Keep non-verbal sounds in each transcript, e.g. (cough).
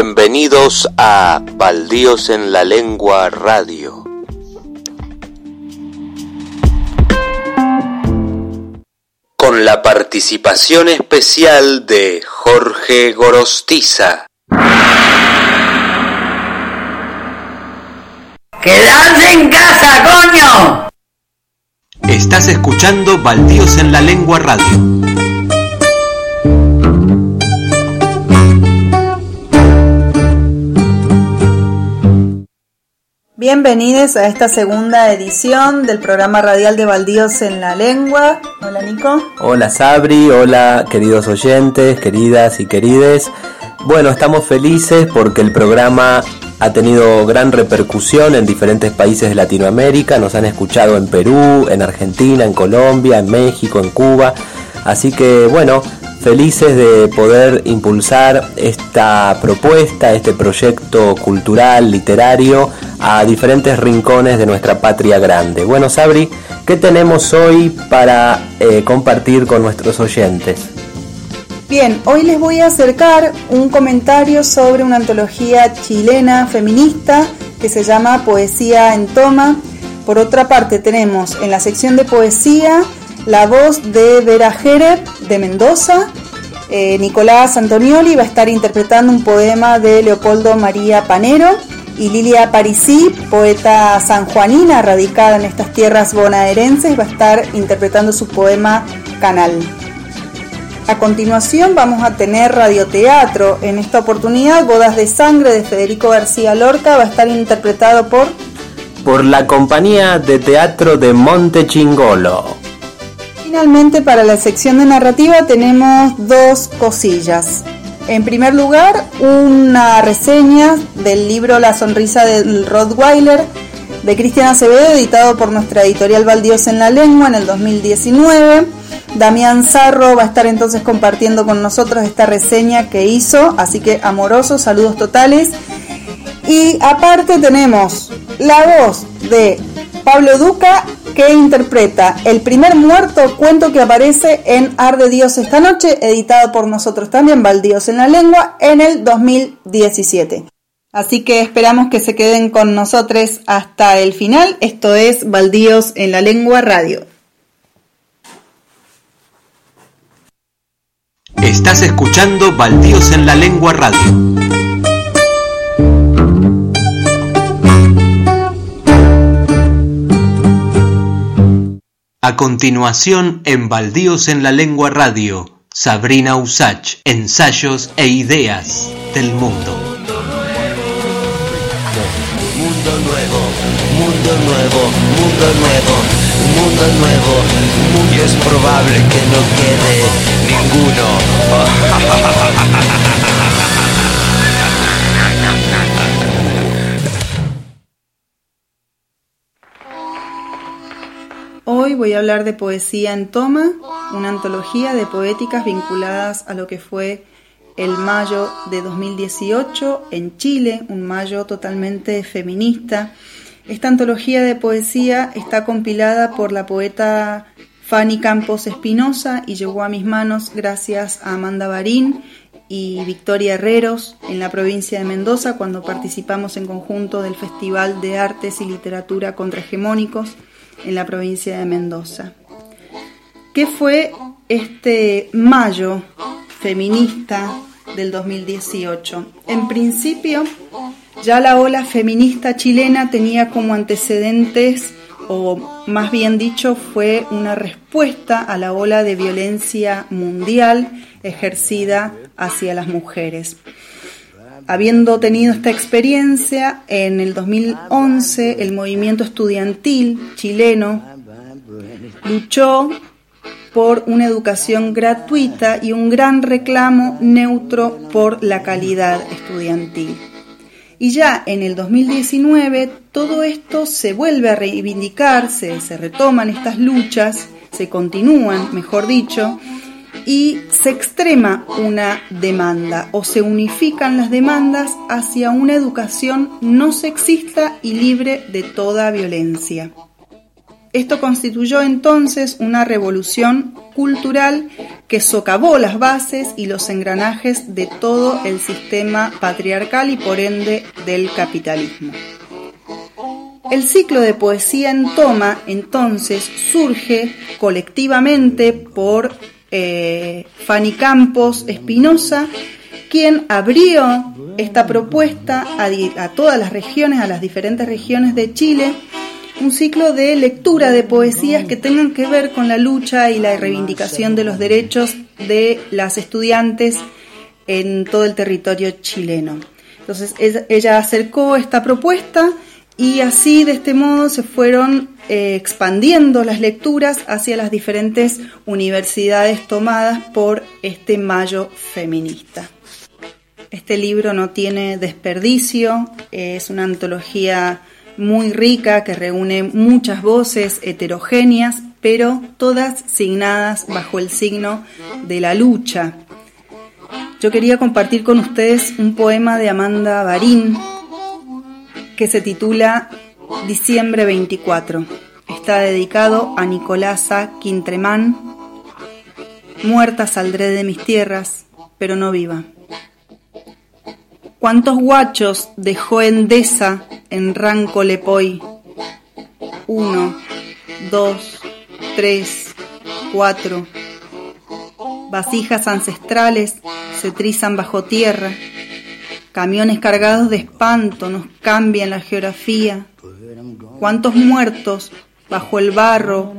Bienvenidos a Baldíos en la Lengua Radio. Con la participación especial de Jorge Gorostiza. ¡Quedarse en casa, coño! Estás escuchando Baldíos en la Lengua Radio. Bienvenidos a esta segunda edición del programa radial de Baldíos en la Lengua. Hola Nico. Hola Sabri, hola queridos oyentes, queridas y querides. Bueno, estamos felices porque el programa ha tenido gran repercusión en diferentes países de Latinoamérica. Nos han escuchado en Perú, en Argentina, en Colombia, en México, en Cuba. Así que bueno, felices de poder impulsar esta propuesta, este proyecto cultural, literario, a diferentes rincones de nuestra patria grande. Bueno, Sabri, ¿qué tenemos hoy para eh, compartir con nuestros oyentes? Bien, hoy les voy a acercar un comentario sobre una antología chilena feminista que se llama Poesía en Toma. Por otra parte, tenemos en la sección de poesía la voz de Vera Jerez de Mendoza. Eh, Nicolás Antonioli va a estar interpretando un poema de Leopoldo María Panero y Lilia Parisí, poeta sanjuanina radicada en estas tierras bonaerenses, va a estar interpretando su poema Canal. A continuación vamos a tener radioteatro. En esta oportunidad, Bodas de Sangre de Federico García Lorca va a estar interpretado por... Por la compañía de teatro de Monte Chingolo. Finalmente, para la sección de narrativa tenemos dos cosillas. En primer lugar, una reseña del libro La sonrisa del Rottweiler de Cristian Acevedo, editado por nuestra editorial Baldíos en la Lengua en el 2019. Damián Zarro va a estar entonces compartiendo con nosotros esta reseña que hizo, así que amorosos, saludos totales. Y aparte tenemos la voz de Pablo Duca que interpreta El primer muerto, cuento que aparece en Arde Dios esta noche, editado por nosotros también, Baldíos en la Lengua, en el 2017. Así que esperamos que se queden con nosotros hasta el final. Esto es Baldíos en la Lengua Radio. Estás escuchando Baldíos en la Lengua Radio. A continuación, en Baldíos en la Lengua Radio, Sabrina Usach, ensayos e ideas del mundo. Mundo nuevo, mundo nuevo, mundo nuevo, mundo nuevo, muy es probable que no quede ninguno. (laughs) Hoy voy a hablar de Poesía en Toma, una antología de poéticas vinculadas a lo que fue el mayo de 2018 en Chile, un mayo totalmente feminista. Esta antología de poesía está compilada por la poeta Fanny Campos Espinosa y llegó a mis manos gracias a Amanda Barín y Victoria Herreros en la provincia de Mendoza cuando participamos en conjunto del Festival de Artes y Literatura Contrahegemónicos en la provincia de Mendoza. ¿Qué fue este mayo feminista del 2018? En principio, ya la ola feminista chilena tenía como antecedentes, o más bien dicho, fue una respuesta a la ola de violencia mundial ejercida hacia las mujeres. Habiendo tenido esta experiencia, en el 2011 el movimiento estudiantil chileno luchó por una educación gratuita y un gran reclamo neutro por la calidad estudiantil. Y ya en el 2019 todo esto se vuelve a reivindicarse, se retoman estas luchas, se continúan, mejor dicho, y se extrema una demanda o se unifican las demandas hacia una educación no sexista y libre de toda violencia. Esto constituyó entonces una revolución cultural que socavó las bases y los engranajes de todo el sistema patriarcal y por ende del capitalismo. El ciclo de poesía en toma entonces surge colectivamente por eh, Fanny Campos Espinosa, quien abrió esta propuesta a todas las regiones, a las diferentes regiones de Chile, un ciclo de lectura de poesías que tengan que ver con la lucha y la reivindicación de los derechos de las estudiantes en todo el territorio chileno. Entonces ella acercó esta propuesta y así, de este modo, se fueron eh, expandiendo las lecturas hacia las diferentes universidades tomadas por este mayo feminista. Este libro no tiene desperdicio, es una antología muy rica que reúne muchas voces heterogéneas, pero todas signadas bajo el signo de la lucha. Yo quería compartir con ustedes un poema de Amanda Barín, que se titula Diciembre 24. Está dedicado a Nicolasa Quintremán. Muerta saldré de mis tierras, pero no viva. ¿Cuántos guachos dejó Endesa en Ranco Lepoy? Uno, dos, tres, cuatro. Vasijas ancestrales se trizan bajo tierra Camiones cargados de espanto nos cambian la geografía. ¿Cuántos muertos bajo el barro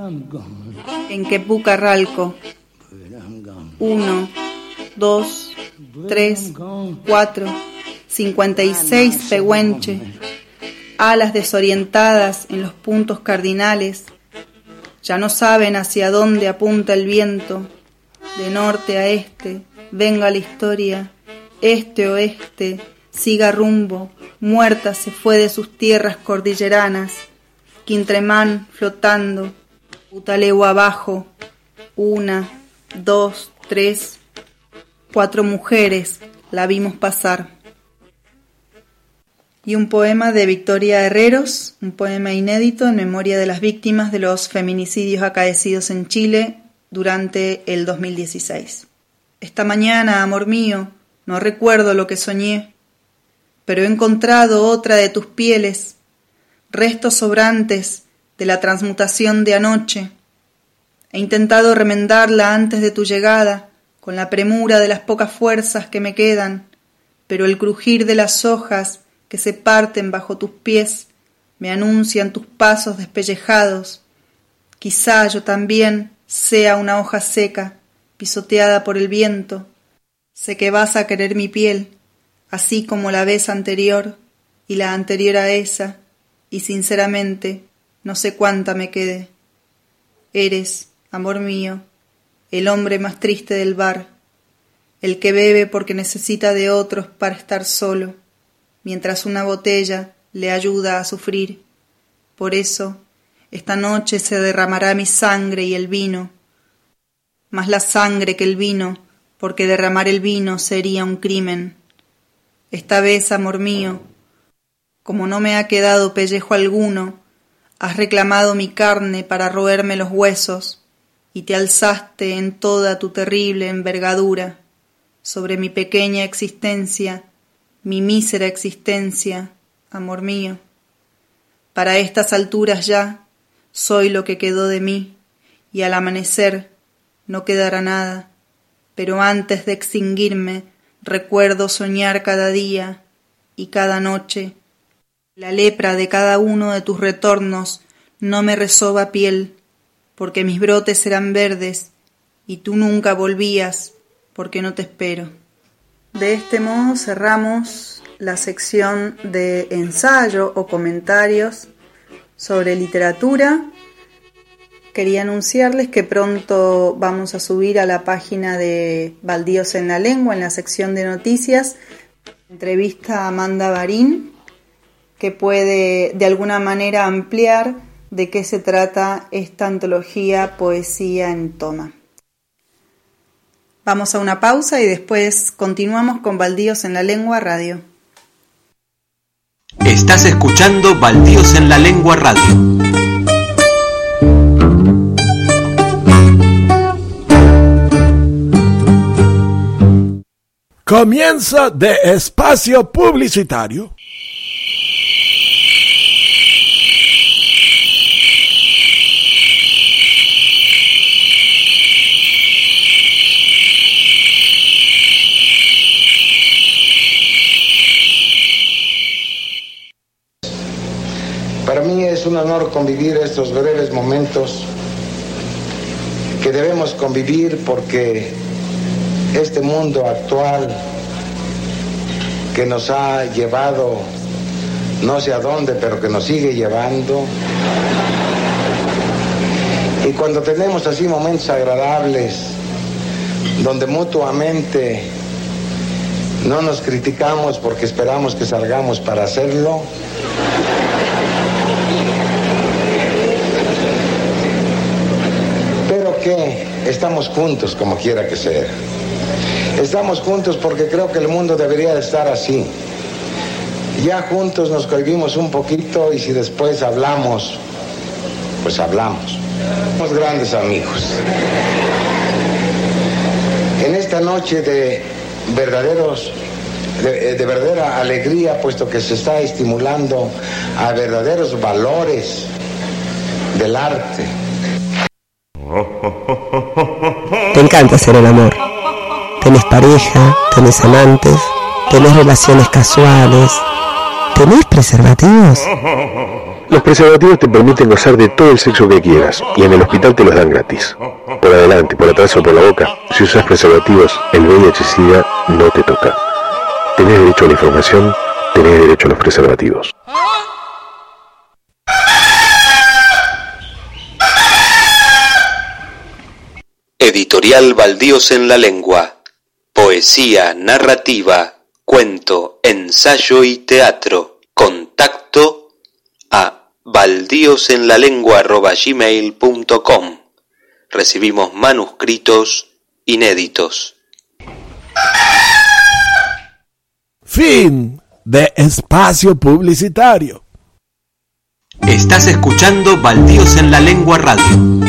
en Quepucarralco? Uno, dos, tres, cuatro, cincuenta y seis pehuenche, alas desorientadas en los puntos cardinales. Ya no saben hacia dónde apunta el viento, de norte a este, venga la historia este-oeste, siga rumbo, muerta se fue de sus tierras cordilleranas, Quintremán flotando, Utaleo abajo, una, dos, tres, cuatro mujeres la vimos pasar. Y un poema de Victoria Herreros, un poema inédito en memoria de las víctimas de los feminicidios acaecidos en Chile durante el 2016. Esta mañana, amor mío, no recuerdo lo que soñé, pero he encontrado otra de tus pieles, restos sobrantes de la transmutación de anoche. He intentado remendarla antes de tu llegada, con la premura de las pocas fuerzas que me quedan, pero el crujir de las hojas que se parten bajo tus pies me anuncian tus pasos despellejados. Quizá yo también sea una hoja seca, pisoteada por el viento, Sé que vas a querer mi piel, así como la vez anterior y la anterior a esa, y sinceramente no sé cuánta me quede. Eres, amor mío, el hombre más triste del bar, el que bebe porque necesita de otros para estar solo, mientras una botella le ayuda a sufrir. Por eso, esta noche se derramará mi sangre y el vino, más la sangre que el vino porque derramar el vino sería un crimen. Esta vez, amor mío, como no me ha quedado pellejo alguno, has reclamado mi carne para roerme los huesos, y te alzaste en toda tu terrible envergadura sobre mi pequeña existencia, mi mísera existencia, amor mío. Para estas alturas ya soy lo que quedó de mí, y al amanecer no quedará nada pero antes de extinguirme recuerdo soñar cada día y cada noche. La lepra de cada uno de tus retornos no me resoba piel, porque mis brotes eran verdes y tú nunca volvías, porque no te espero. De este modo cerramos la sección de ensayo o comentarios sobre literatura Quería anunciarles que pronto vamos a subir a la página de Baldíos en la Lengua, en la sección de noticias, entrevista a Amanda Barín, que puede de alguna manera ampliar de qué se trata esta antología Poesía en Toma. Vamos a una pausa y después continuamos con Baldíos en la Lengua Radio. Estás escuchando Baldíos en la Lengua Radio. Comienza de espacio publicitario. Para mí es un honor convivir estos breves momentos que debemos convivir porque este mundo actual que nos ha llevado no sé a dónde, pero que nos sigue llevando. Y cuando tenemos así momentos agradables, donde mutuamente no nos criticamos porque esperamos que salgamos para hacerlo, pero que estamos juntos como quiera que sea. Estamos juntos porque creo que el mundo debería de estar así. Ya juntos nos cohibimos un poquito y si después hablamos, pues hablamos. Somos grandes amigos. En esta noche de verdaderos, de, de verdadera alegría, puesto que se está estimulando a verdaderos valores del arte. Te encanta hacer el amor. Tenés pareja, tenés amantes, tenés relaciones casuales. ¿Tenés preservativos? Los preservativos te permiten gozar de todo el sexo que quieras y en el hospital te los dan gratis. Por adelante, por atrás o por la boca. Si usas preservativos, el VIH-Sida no te toca. Tenés derecho a la información, tenés derecho a los preservativos. Editorial Baldíos en la Lengua. Poesía, narrativa, cuento, ensayo y teatro. Contacto a baldíosenlalengua.gmail.com Recibimos manuscritos inéditos. Fin de espacio publicitario. Estás escuchando Baldíos en la Lengua Radio.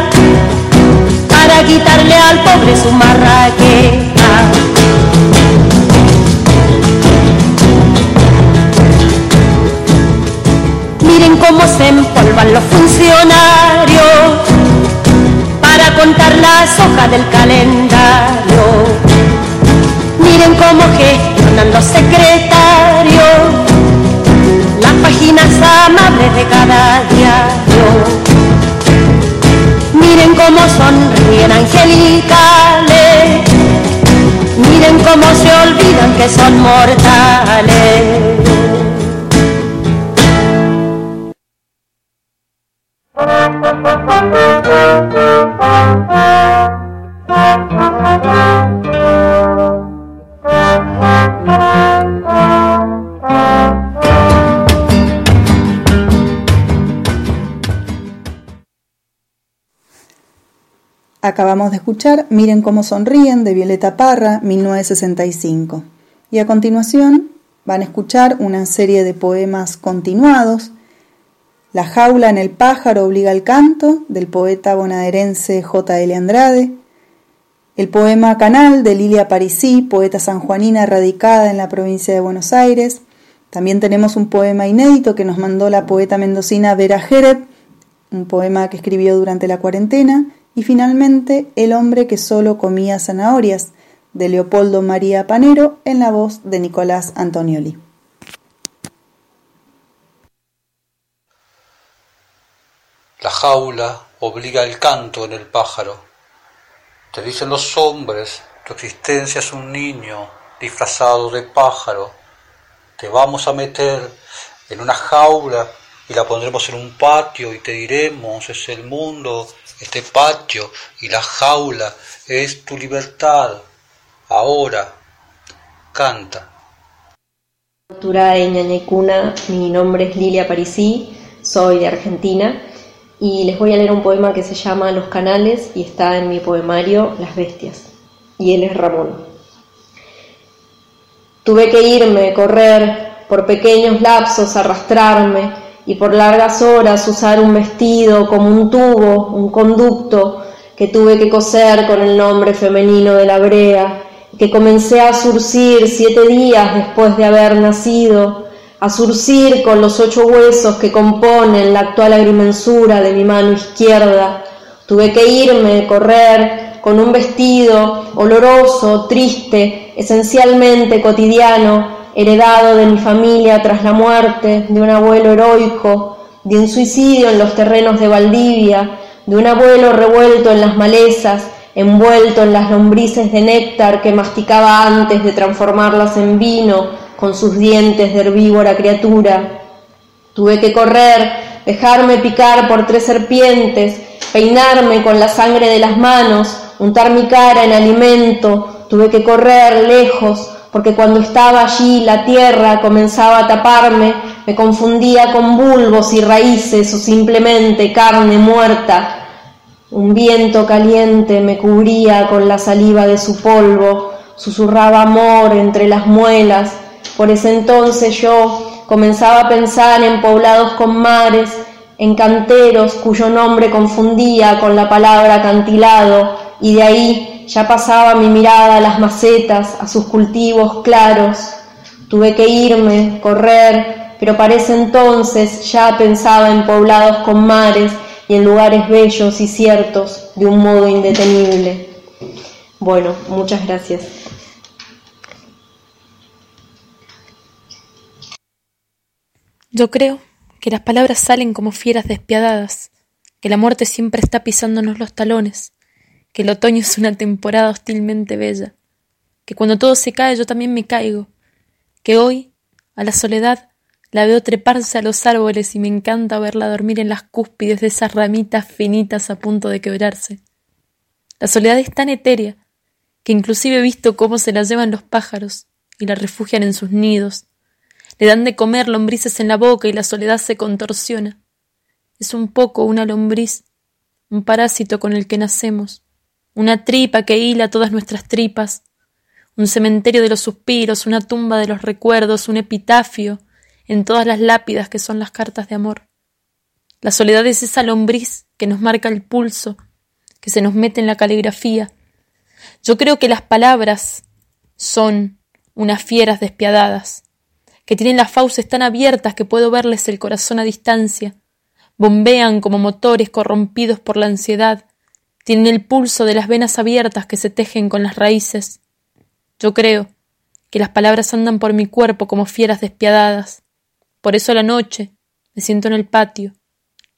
angelicales. Miren cómo se olvidan que son mortales. Miren cómo sonríen de Violeta Parra, 1965. Y a continuación van a escuchar una serie de poemas continuados. La jaula en el pájaro obliga al canto, del poeta bonaerense J.L. Andrade. El poema Canal de Lilia Parisí, poeta sanjuanina radicada en la provincia de Buenos Aires. También tenemos un poema inédito que nos mandó la poeta mendocina Vera Jereb, un poema que escribió durante la cuarentena y finalmente El hombre que solo comía zanahorias, de Leopoldo María Panero, en la voz de Nicolás Antonioli. La jaula obliga el canto en el pájaro. Te dicen los hombres, tu existencia es un niño disfrazado de pájaro. Te vamos a meter en una jaula y la pondremos en un patio y te diremos, es el mundo, este patio y la jaula es tu libertad. Ahora, canta. mi nombre es Lilia Parisí, soy de Argentina y les voy a leer un poema que se llama Los Canales y está en mi poemario Las Bestias. Y él es Ramón. Tuve que irme, correr, por pequeños lapsos arrastrarme, y por largas horas usar un vestido como un tubo, un conducto que tuve que coser con el nombre femenino de la brea, que comencé a surcir siete días después de haber nacido, a surcir con los ocho huesos que componen la actual agrimensura de mi mano izquierda. Tuve que irme, correr, con un vestido oloroso, triste, esencialmente cotidiano, heredado de mi familia tras la muerte de un abuelo heroico, de un suicidio en los terrenos de Valdivia, de un abuelo revuelto en las malezas, envuelto en las lombrices de néctar que masticaba antes de transformarlas en vino con sus dientes de herbívora criatura. Tuve que correr, dejarme picar por tres serpientes, peinarme con la sangre de las manos, untar mi cara en alimento, tuve que correr lejos, porque cuando estaba allí la tierra comenzaba a taparme, me confundía con bulbos y raíces o simplemente carne muerta. Un viento caliente me cubría con la saliva de su polvo, susurraba amor entre las muelas. Por ese entonces yo comenzaba a pensar en poblados con mares, en canteros cuyo nombre confundía con la palabra acantilado, y de ahí ya pasaba mi mirada a las macetas, a sus cultivos claros. Tuve que irme, correr, pero para ese entonces ya pensaba en poblados con mares y en lugares bellos y ciertos de un modo indetenible. Bueno, muchas gracias. Yo creo que las palabras salen como fieras despiadadas, que la muerte siempre está pisándonos los talones, que el otoño es una temporada hostilmente bella, que cuando todo se cae yo también me caigo, que hoy, a la soledad, la veo treparse a los árboles y me encanta verla dormir en las cúspides de esas ramitas finitas a punto de quebrarse. La soledad es tan etérea que inclusive he visto cómo se la llevan los pájaros y la refugian en sus nidos. Le dan de comer lombrices en la boca y la soledad se contorsiona. Es un poco una lombriz, un parásito con el que nacemos, una tripa que hila todas nuestras tripas, un cementerio de los suspiros, una tumba de los recuerdos, un epitafio en todas las lápidas que son las cartas de amor. La soledad es esa lombriz que nos marca el pulso, que se nos mete en la caligrafía. Yo creo que las palabras son unas fieras despiadadas, que tienen las fauces tan abiertas que puedo verles el corazón a distancia, bombean como motores corrompidos por la ansiedad, tienen el pulso de las venas abiertas que se tejen con las raíces. Yo creo que las palabras andan por mi cuerpo como fieras despiadadas. Por eso la noche me siento en el patio,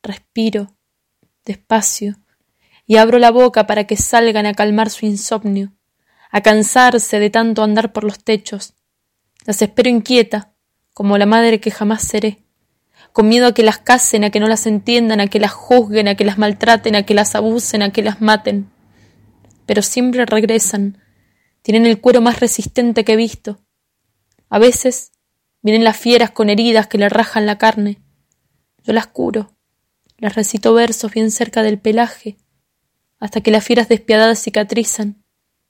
respiro, despacio, y abro la boca para que salgan a calmar su insomnio, a cansarse de tanto andar por los techos. Las espero inquieta, como la madre que jamás seré con miedo a que las casen, a que no las entiendan, a que las juzguen, a que las maltraten, a que las abusen, a que las maten. Pero siempre regresan. Tienen el cuero más resistente que he visto. A veces vienen las fieras con heridas que le rajan la carne. Yo las curo, las recito versos bien cerca del pelaje. hasta que las fieras despiadadas cicatrizan,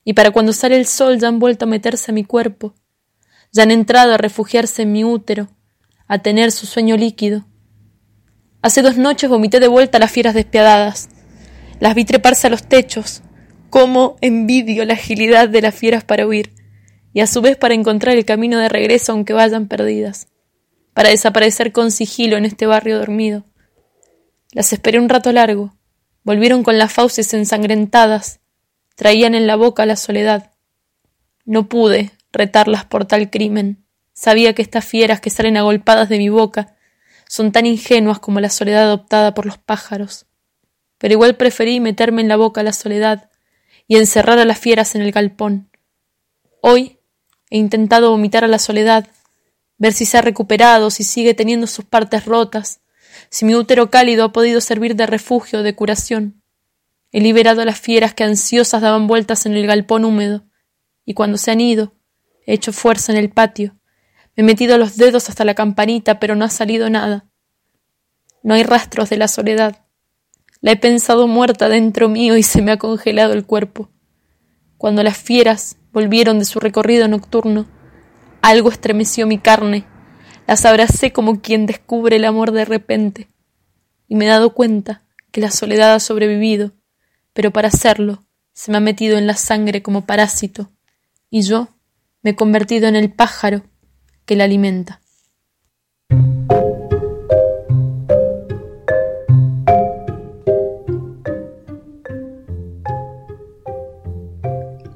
y para cuando sale el sol ya han vuelto a meterse a mi cuerpo, ya han entrado a refugiarse en mi útero, a tener su sueño líquido. Hace dos noches vomité de vuelta a las fieras despiadadas, las vi treparse a los techos, cómo envidio la agilidad de las fieras para huir, y a su vez para encontrar el camino de regreso aunque vayan perdidas, para desaparecer con sigilo en este barrio dormido. Las esperé un rato largo, volvieron con las fauces ensangrentadas, traían en la boca la soledad. No pude retarlas por tal crimen. Sabía que estas fieras que salen agolpadas de mi boca son tan ingenuas como la soledad adoptada por los pájaros. Pero igual preferí meterme en la boca la soledad y encerrar a las fieras en el galpón. Hoy he intentado vomitar a la soledad, ver si se ha recuperado, si sigue teniendo sus partes rotas, si mi útero cálido ha podido servir de refugio de curación. He liberado a las fieras que ansiosas daban vueltas en el galpón húmedo, y cuando se han ido, he hecho fuerza en el patio. He metido los dedos hasta la campanita, pero no ha salido nada. No hay rastros de la soledad. La he pensado muerta dentro mío y se me ha congelado el cuerpo. Cuando las fieras volvieron de su recorrido nocturno, algo estremeció mi carne. Las abracé como quien descubre el amor de repente. Y me he dado cuenta que la soledad ha sobrevivido pero para hacerlo se me ha metido en la sangre como parásito, y yo me he convertido en el pájaro que la alimenta.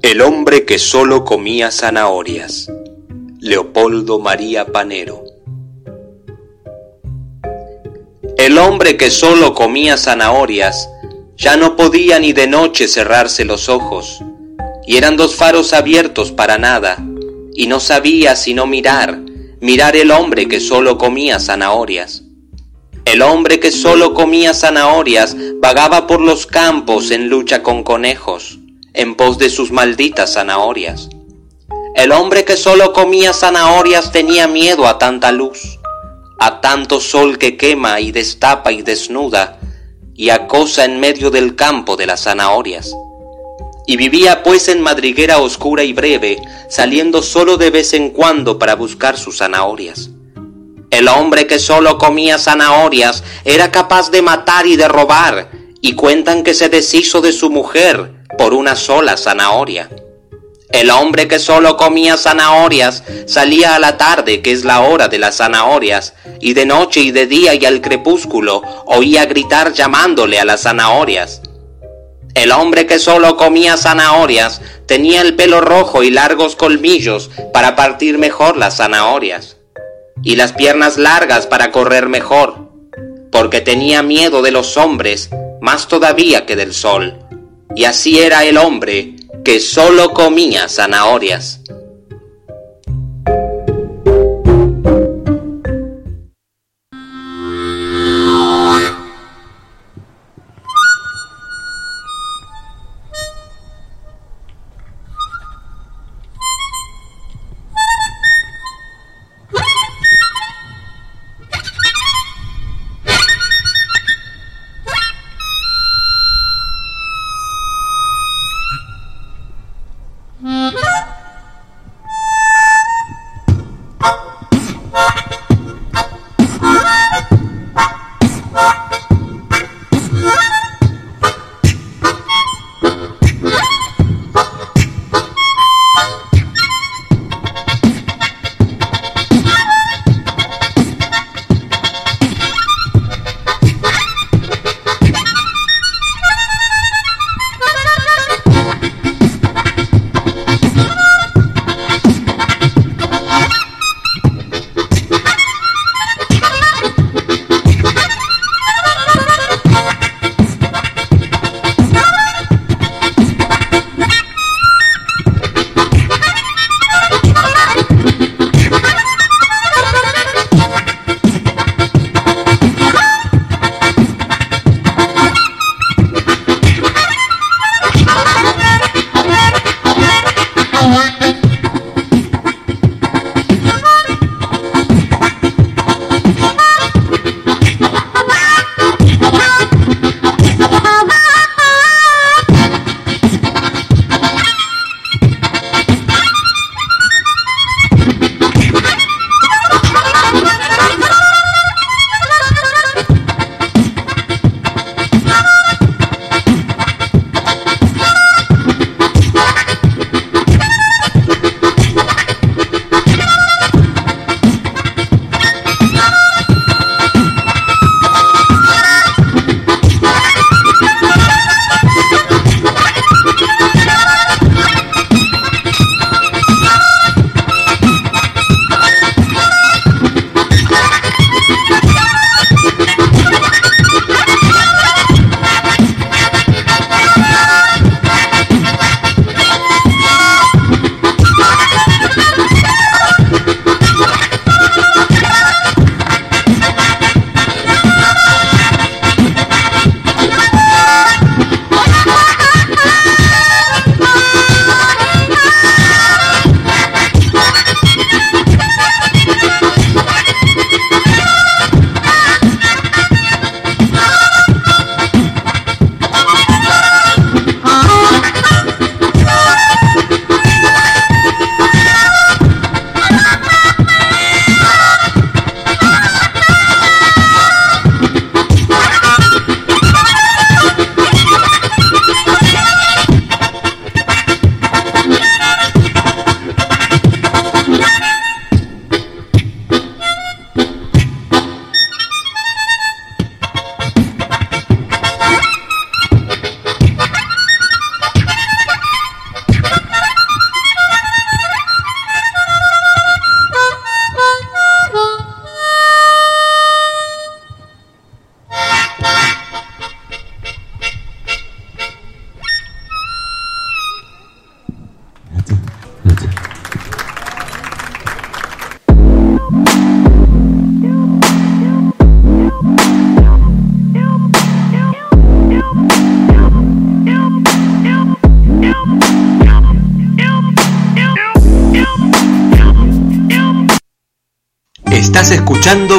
El hombre que solo comía zanahorias. Leopoldo María Panero. El hombre que solo comía zanahorias ya no podía ni de noche cerrarse los ojos, y eran dos faros abiertos para nada, y no sabía sino mirar, mirar el hombre que solo comía zanahorias. El hombre que solo comía zanahorias vagaba por los campos en lucha con conejos, en pos de sus malditas zanahorias. El hombre que solo comía zanahorias tenía miedo a tanta luz, a tanto sol que quema y destapa y desnuda, y acosa en medio del campo de las zanahorias. Y vivía pues en madriguera oscura y breve, saliendo solo de vez en cuando para buscar sus zanahorias. El hombre que solo comía zanahorias era capaz de matar y de robar, y cuentan que se deshizo de su mujer por una sola zanahoria. El hombre que solo comía zanahorias salía a la tarde, que es la hora de las zanahorias, y de noche y de día y al crepúsculo oía gritar llamándole a las zanahorias. El hombre que solo comía zanahorias tenía el pelo rojo y largos colmillos para partir mejor las zanahorias, y las piernas largas para correr mejor, porque tenía miedo de los hombres más todavía que del sol. Y así era el hombre que solo comía zanahorias.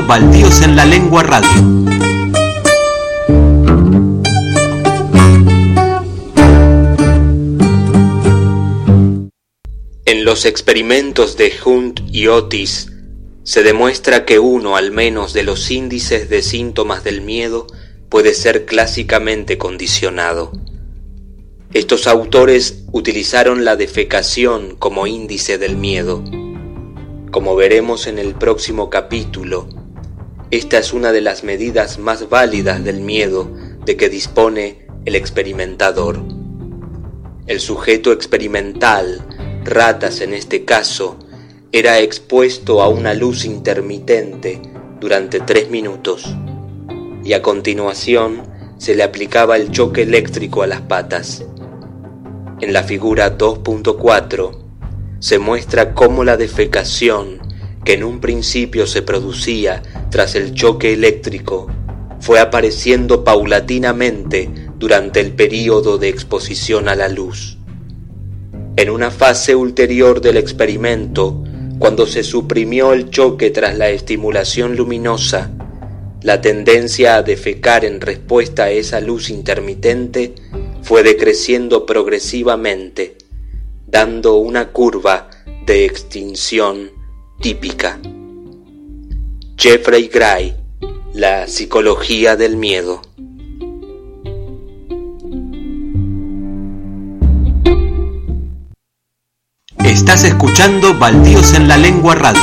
Baldíos en la Lengua Radio. En los experimentos de Hunt y Otis se demuestra que uno al menos de los índices de síntomas del miedo puede ser clásicamente condicionado. Estos autores utilizaron la defecación como índice del miedo. Veremos en el próximo capítulo, esta es una de las medidas más válidas del miedo de que dispone el experimentador. El sujeto experimental, ratas en este caso, era expuesto a una luz intermitente durante tres minutos y a continuación se le aplicaba el choque eléctrico a las patas. En la figura 2.4 se muestra cómo la defecación, que en un principio se producía tras el choque eléctrico, fue apareciendo paulatinamente durante el período de exposición a la luz. En una fase ulterior del experimento, cuando se suprimió el choque tras la estimulación luminosa, la tendencia a defecar en respuesta a esa luz intermitente fue decreciendo progresivamente dando una curva de extinción típica. Jeffrey Gray, La psicología del miedo. Estás escuchando Baldíos en la Lengua Radio.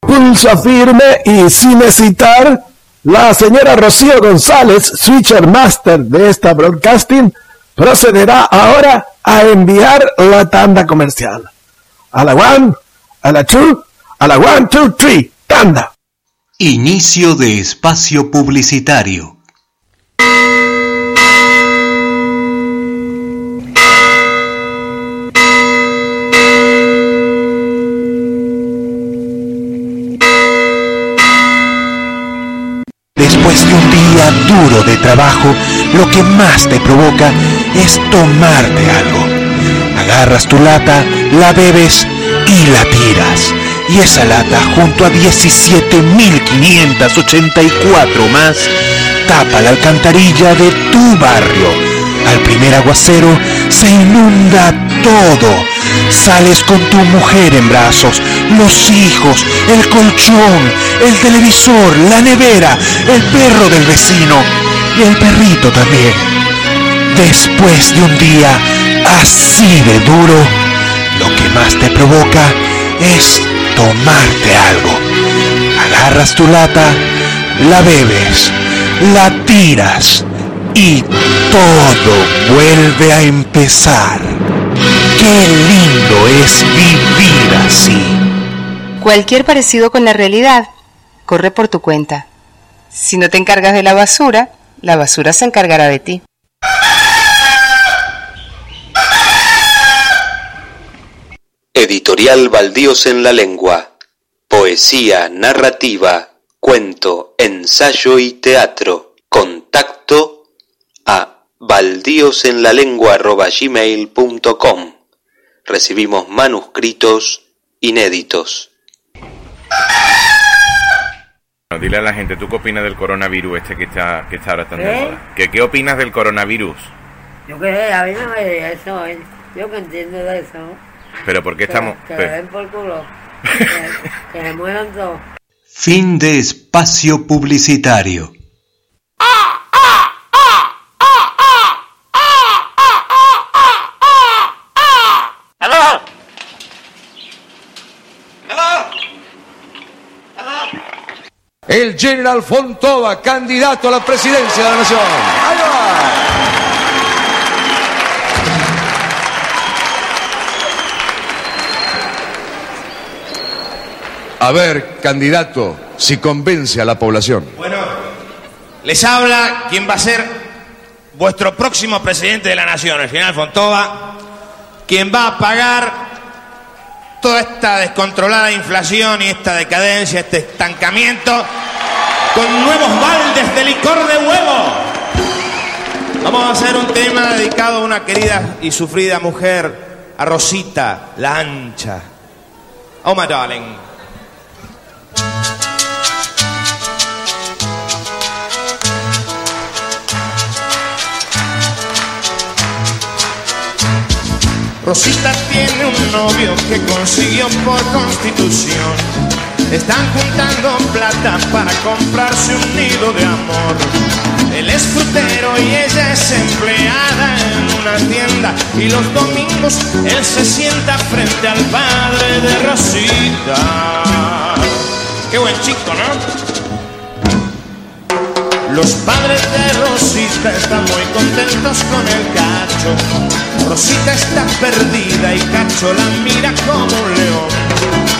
Pulsa firme y sin hesitar la señora Rocío González, switcher master de esta broadcasting, procederá ahora a enviar la tanda comercial. A la one, a la two, a la one, two, three, tanda. Inicio de espacio publicitario. Duro de trabajo, lo que más te provoca es tomarte algo. Agarras tu lata, la bebes y la tiras. Y esa lata, junto a 17.584 más, tapa la alcantarilla de tu barrio. Al primer aguacero se inunda todo. Sales con tu mujer en brazos, los hijos, el colchón, el televisor, la nevera, el perro del vecino y el perrito también. Después de un día así de duro, lo que más te provoca es tomarte algo. Agarras tu lata, la bebes, la tiras y todo vuelve a empezar. Qué lindo es vivir así. Cualquier parecido con la realidad corre por tu cuenta. Si no te encargas de la basura, la basura se encargará de ti. Editorial Baldíos en la Lengua. Poesía, narrativa, cuento, ensayo y teatro. Contacto a baldiosenlalengua.gmail.com Recibimos manuscritos inéditos. Bueno, dile a la gente, ¿tú qué opinas del coronavirus este que está, que está ahora tan de ¿Eh? moda? ¿Qué, ¿Qué opinas del coronavirus? Yo qué sé, a mí no me diga eso, ¿eh? yo que entiendo de eso. Pero ¿por qué Que- estamos...? Que, pero- den por culo. (laughs) que, que se mueran todos. Fin de espacio publicitario. El General Fontova, candidato a la presidencia de la nación. Ahí va. A ver, candidato, si convence a la población. Bueno, les habla quien va a ser vuestro próximo presidente de la nación, el general Fontova, quien va a pagar toda esta descontrolada inflación y esta decadencia, este estancamiento, con nuevos baldes de licor de huevo. Vamos a hacer un tema dedicado a una querida y sufrida mujer, a Rosita, la ancha. Oh, my darling. Rosita tiene un novio que consiguió por constitución. Están juntando plata para comprarse un nido de amor. Él es frutero y ella es empleada en una tienda. Y los domingos él se sienta frente al padre de Rosita. Los padres de Rosita están muy contentos con el cacho. Rosita está perdida y Cacho la mira como un león.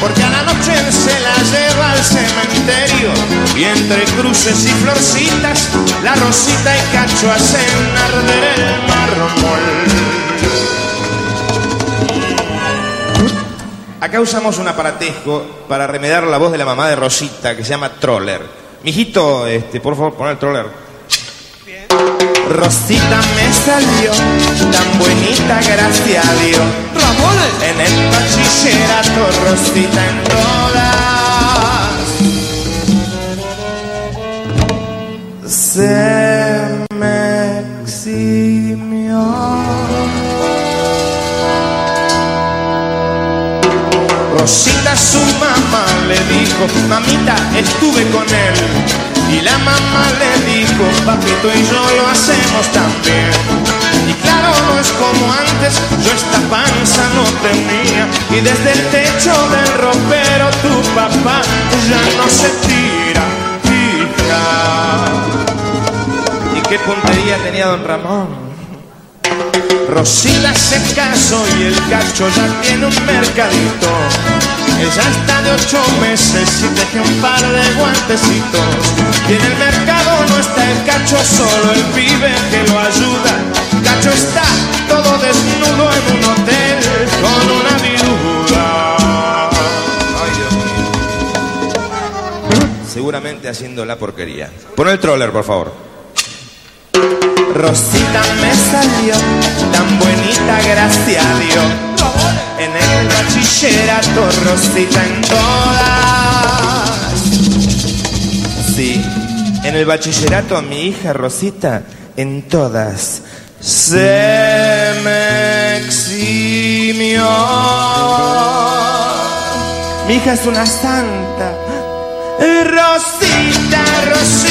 Porque a la noche se la lleva al cementerio y entre cruces y florcitas la Rosita y Cacho hacen arder el mármol. Acá usamos un aparatesco para remediar la voz de la mamá de Rosita que se llama Troller. Mijito, este, por favor, pon el troller. Rosita me salió tan bonita, gracias a Dios. Ramones. En el bachillerato, Rosita en todas. Se me eximió. Rosita su mamá mamita, estuve con él. Y la mamá le dijo, papito y yo lo hacemos también. Y claro, no es como antes, yo esta panza no tenía. Y desde el techo del ropero tu papá ya no se tira, hija. ¿Y qué puntería tenía don Ramón? Rosita se casó y el cacho ya tiene un mercadito. Ella está de ocho meses y teje un par de guantecitos. Y en el mercado no está el cacho, solo el pibe que lo ayuda. Cacho está todo desnudo en un hotel con una viuda. Ay, Dios mío. Seguramente haciendo la porquería. Pon el troller, por favor. Rosita me salió tan bonita, gracias a Dios. En el bachillerato, Rosita en todas. Sí, en el bachillerato mi hija Rosita en todas. Se me eximió. Mi hija es una santa. Rosita, Rosita,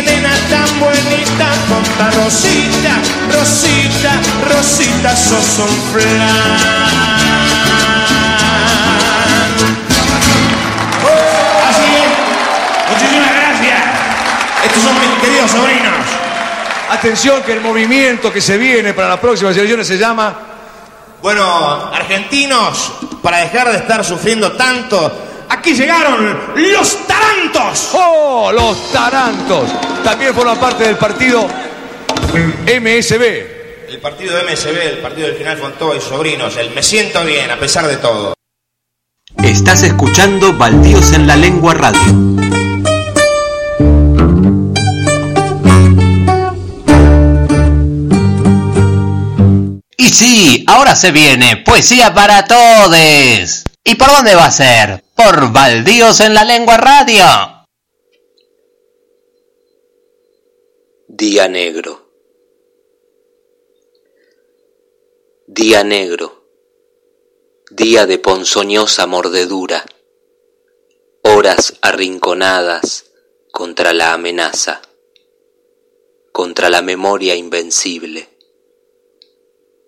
qué nena tan bonita, tonta Rosita, Rosita, Rosita, sos un flan. Así es, muchísimas gracias. Estos son mis queridos sobrinos. Atención que el movimiento que se viene para las próximas elecciones se llama... Bueno, argentinos, para dejar de estar sufriendo tanto, aquí llegaron los tarantos. ¡Oh, los tarantos! También forman parte del partido MSB. El partido MSB, el partido del General Fontova y sobrinos, el me siento bien a pesar de todo. Estás escuchando Baldíos en la Lengua Radio. Y sí, ahora se viene poesía para todos. ¿Y por dónde va a ser? Por Baldíos en la Lengua Radio. Día negro. Día negro. Día de ponzoñosa mordedura. Horas arrinconadas contra la amenaza. Contra la memoria invencible.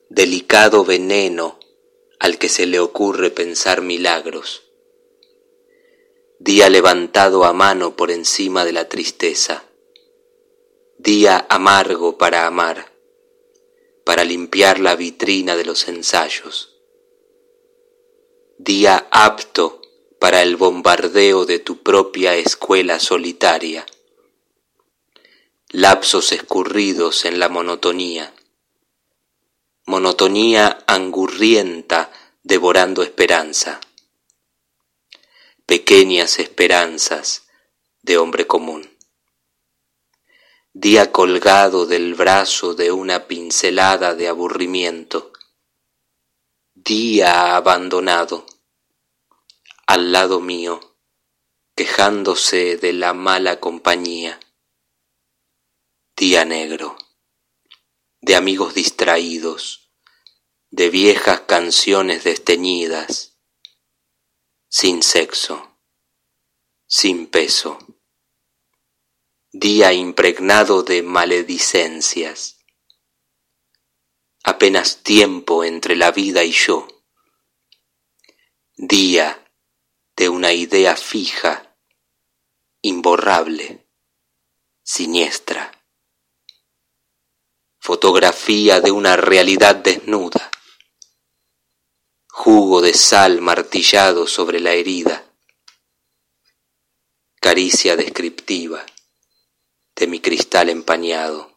Delicado veneno al que se le ocurre pensar milagros. Día levantado a mano por encima de la tristeza. Día amargo para amar, para limpiar la vitrina de los ensayos. Día apto para el bombardeo de tu propia escuela solitaria. Lapsos escurridos en la monotonía monotonía angurrienta devorando esperanza, pequeñas esperanzas de hombre común. día colgado del brazo de una pincelada de aburrimiento, día abandonado, al lado mío, quejándose de la mala compañía, día negro, de amigos distraídos, de viejas canciones desteñidas, sin sexo, sin peso día impregnado de maledicencias. Apenas tiempo entre la vida y yo. Día de una idea fija, imborrable, siniestra. Fotografía de una realidad desnuda. Jugo de sal martillado sobre la herida. Caricia descriptiva de mi cristal empañado.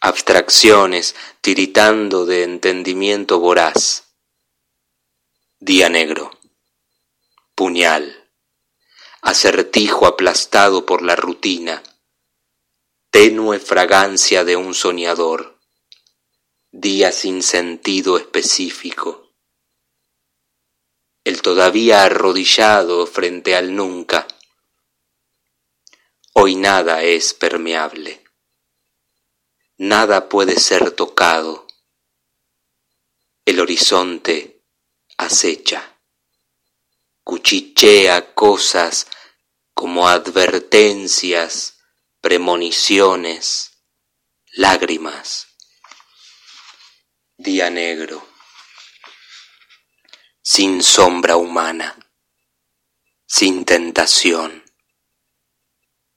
Abstracciones tiritando de entendimiento voraz. Día negro. Puñal. Acertijo aplastado por la rutina. Tenue fragancia de un soñador. Día sin sentido específico. El todavía arrodillado frente al nunca Hoy nada es permeable, nada puede ser tocado, el horizonte acecha, cuchichea cosas como advertencias, premoniciones, lágrimas. Día negro, sin sombra humana, sin tentación.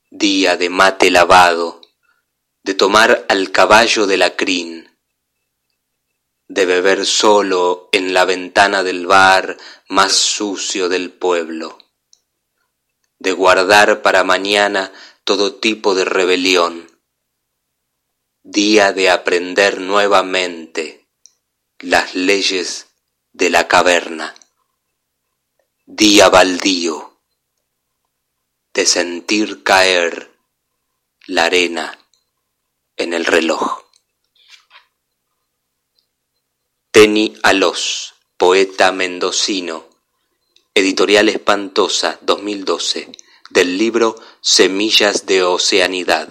Día de mate lavado, de tomar al caballo de la crin, de beber solo en la ventana del bar más sucio del pueblo, de guardar para mañana todo tipo de rebelión, día de aprender nuevamente las leyes de la caverna, día baldío de sentir caer la arena en el reloj. Teni Alós, poeta mendocino, editorial Espantosa 2012, del libro Semillas de Oceanidad.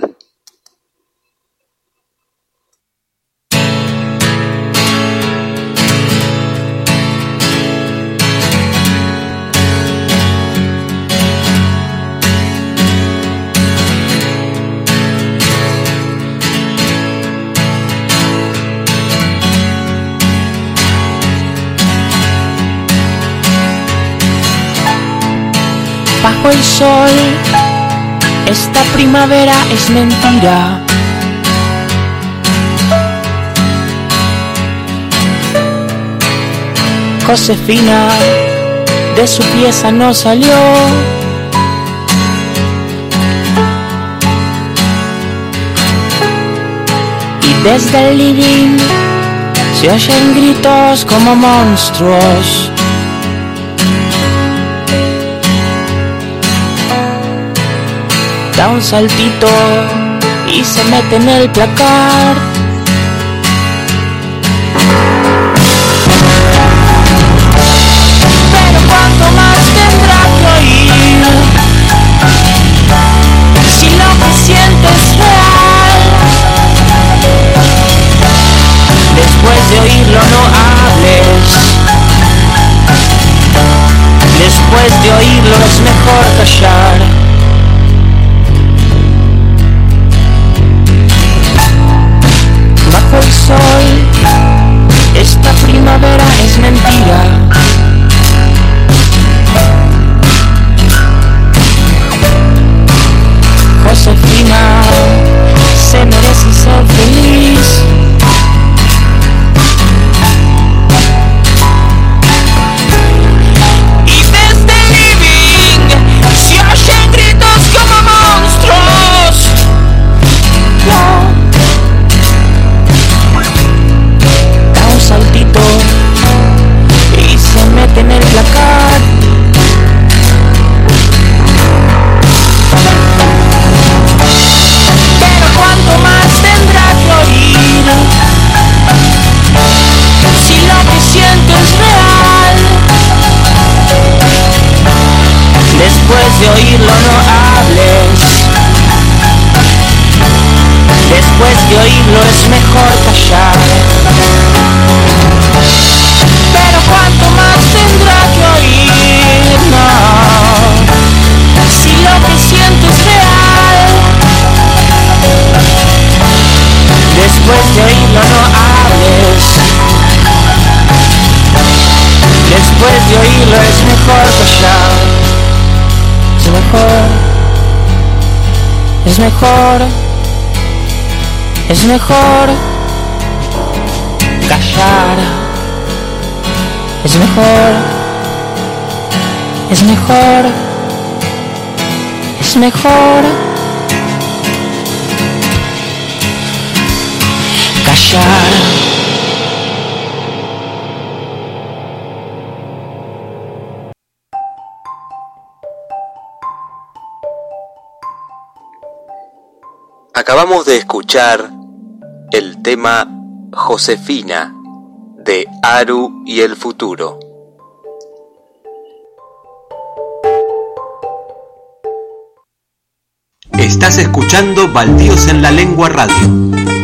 Esta primavera es mentira. Josefina de su pieza no salió. Y desde el living se oyen gritos como monstruos. Da un saltito y se mete en el placar. Pero cuánto más tendrá que oír si lo que sientes es real. Después de oírlo no hables. Después de oírlo es mejor callar. El sol. Esta primavera es mentira. Josefina se merece ser feliz. De oírlo no hables. Después de oírlo es mejor callar. Pero cuánto más tendrá que oír, no. Si lo que siento es real. Después de oírlo no hables. Después de oírlo es mejor callar. Mejor. Es mejor. Es mejor callar. Es mejor. Es mejor. Es mejor callar. Acabamos de escuchar el tema Josefina de Aru y el futuro. Estás escuchando Baldíos en la Lengua Radio.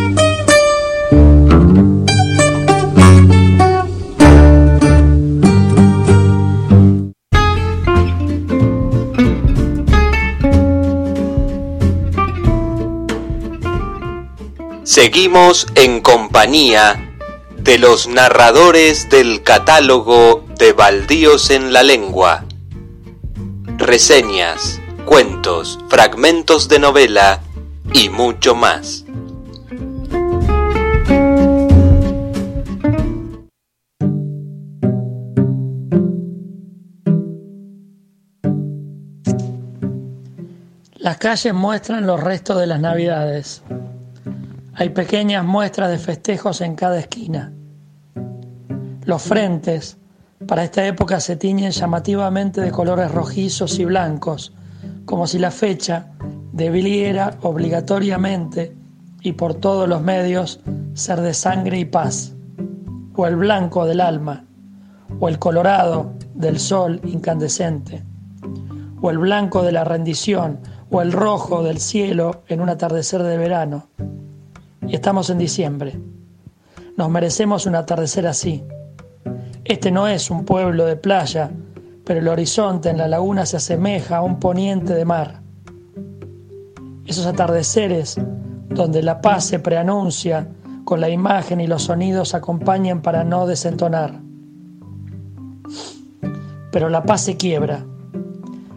Seguimos en compañía de los narradores del catálogo de Baldíos en la Lengua. Reseñas, cuentos, fragmentos de novela y mucho más. Las calles muestran los restos de las navidades. Hay pequeñas muestras de festejos en cada esquina. Los frentes para esta época se tiñen llamativamente de colores rojizos y blancos, como si la fecha debiera obligatoriamente y por todos los medios ser de sangre y paz, o el blanco del alma, o el colorado del sol incandescente, o el blanco de la rendición, o el rojo del cielo en un atardecer de verano. Y estamos en diciembre. Nos merecemos un atardecer así. Este no es un pueblo de playa, pero el horizonte en la laguna se asemeja a un poniente de mar. Esos atardeceres donde la paz se preanuncia con la imagen y los sonidos acompañan para no desentonar. Pero la paz se quiebra.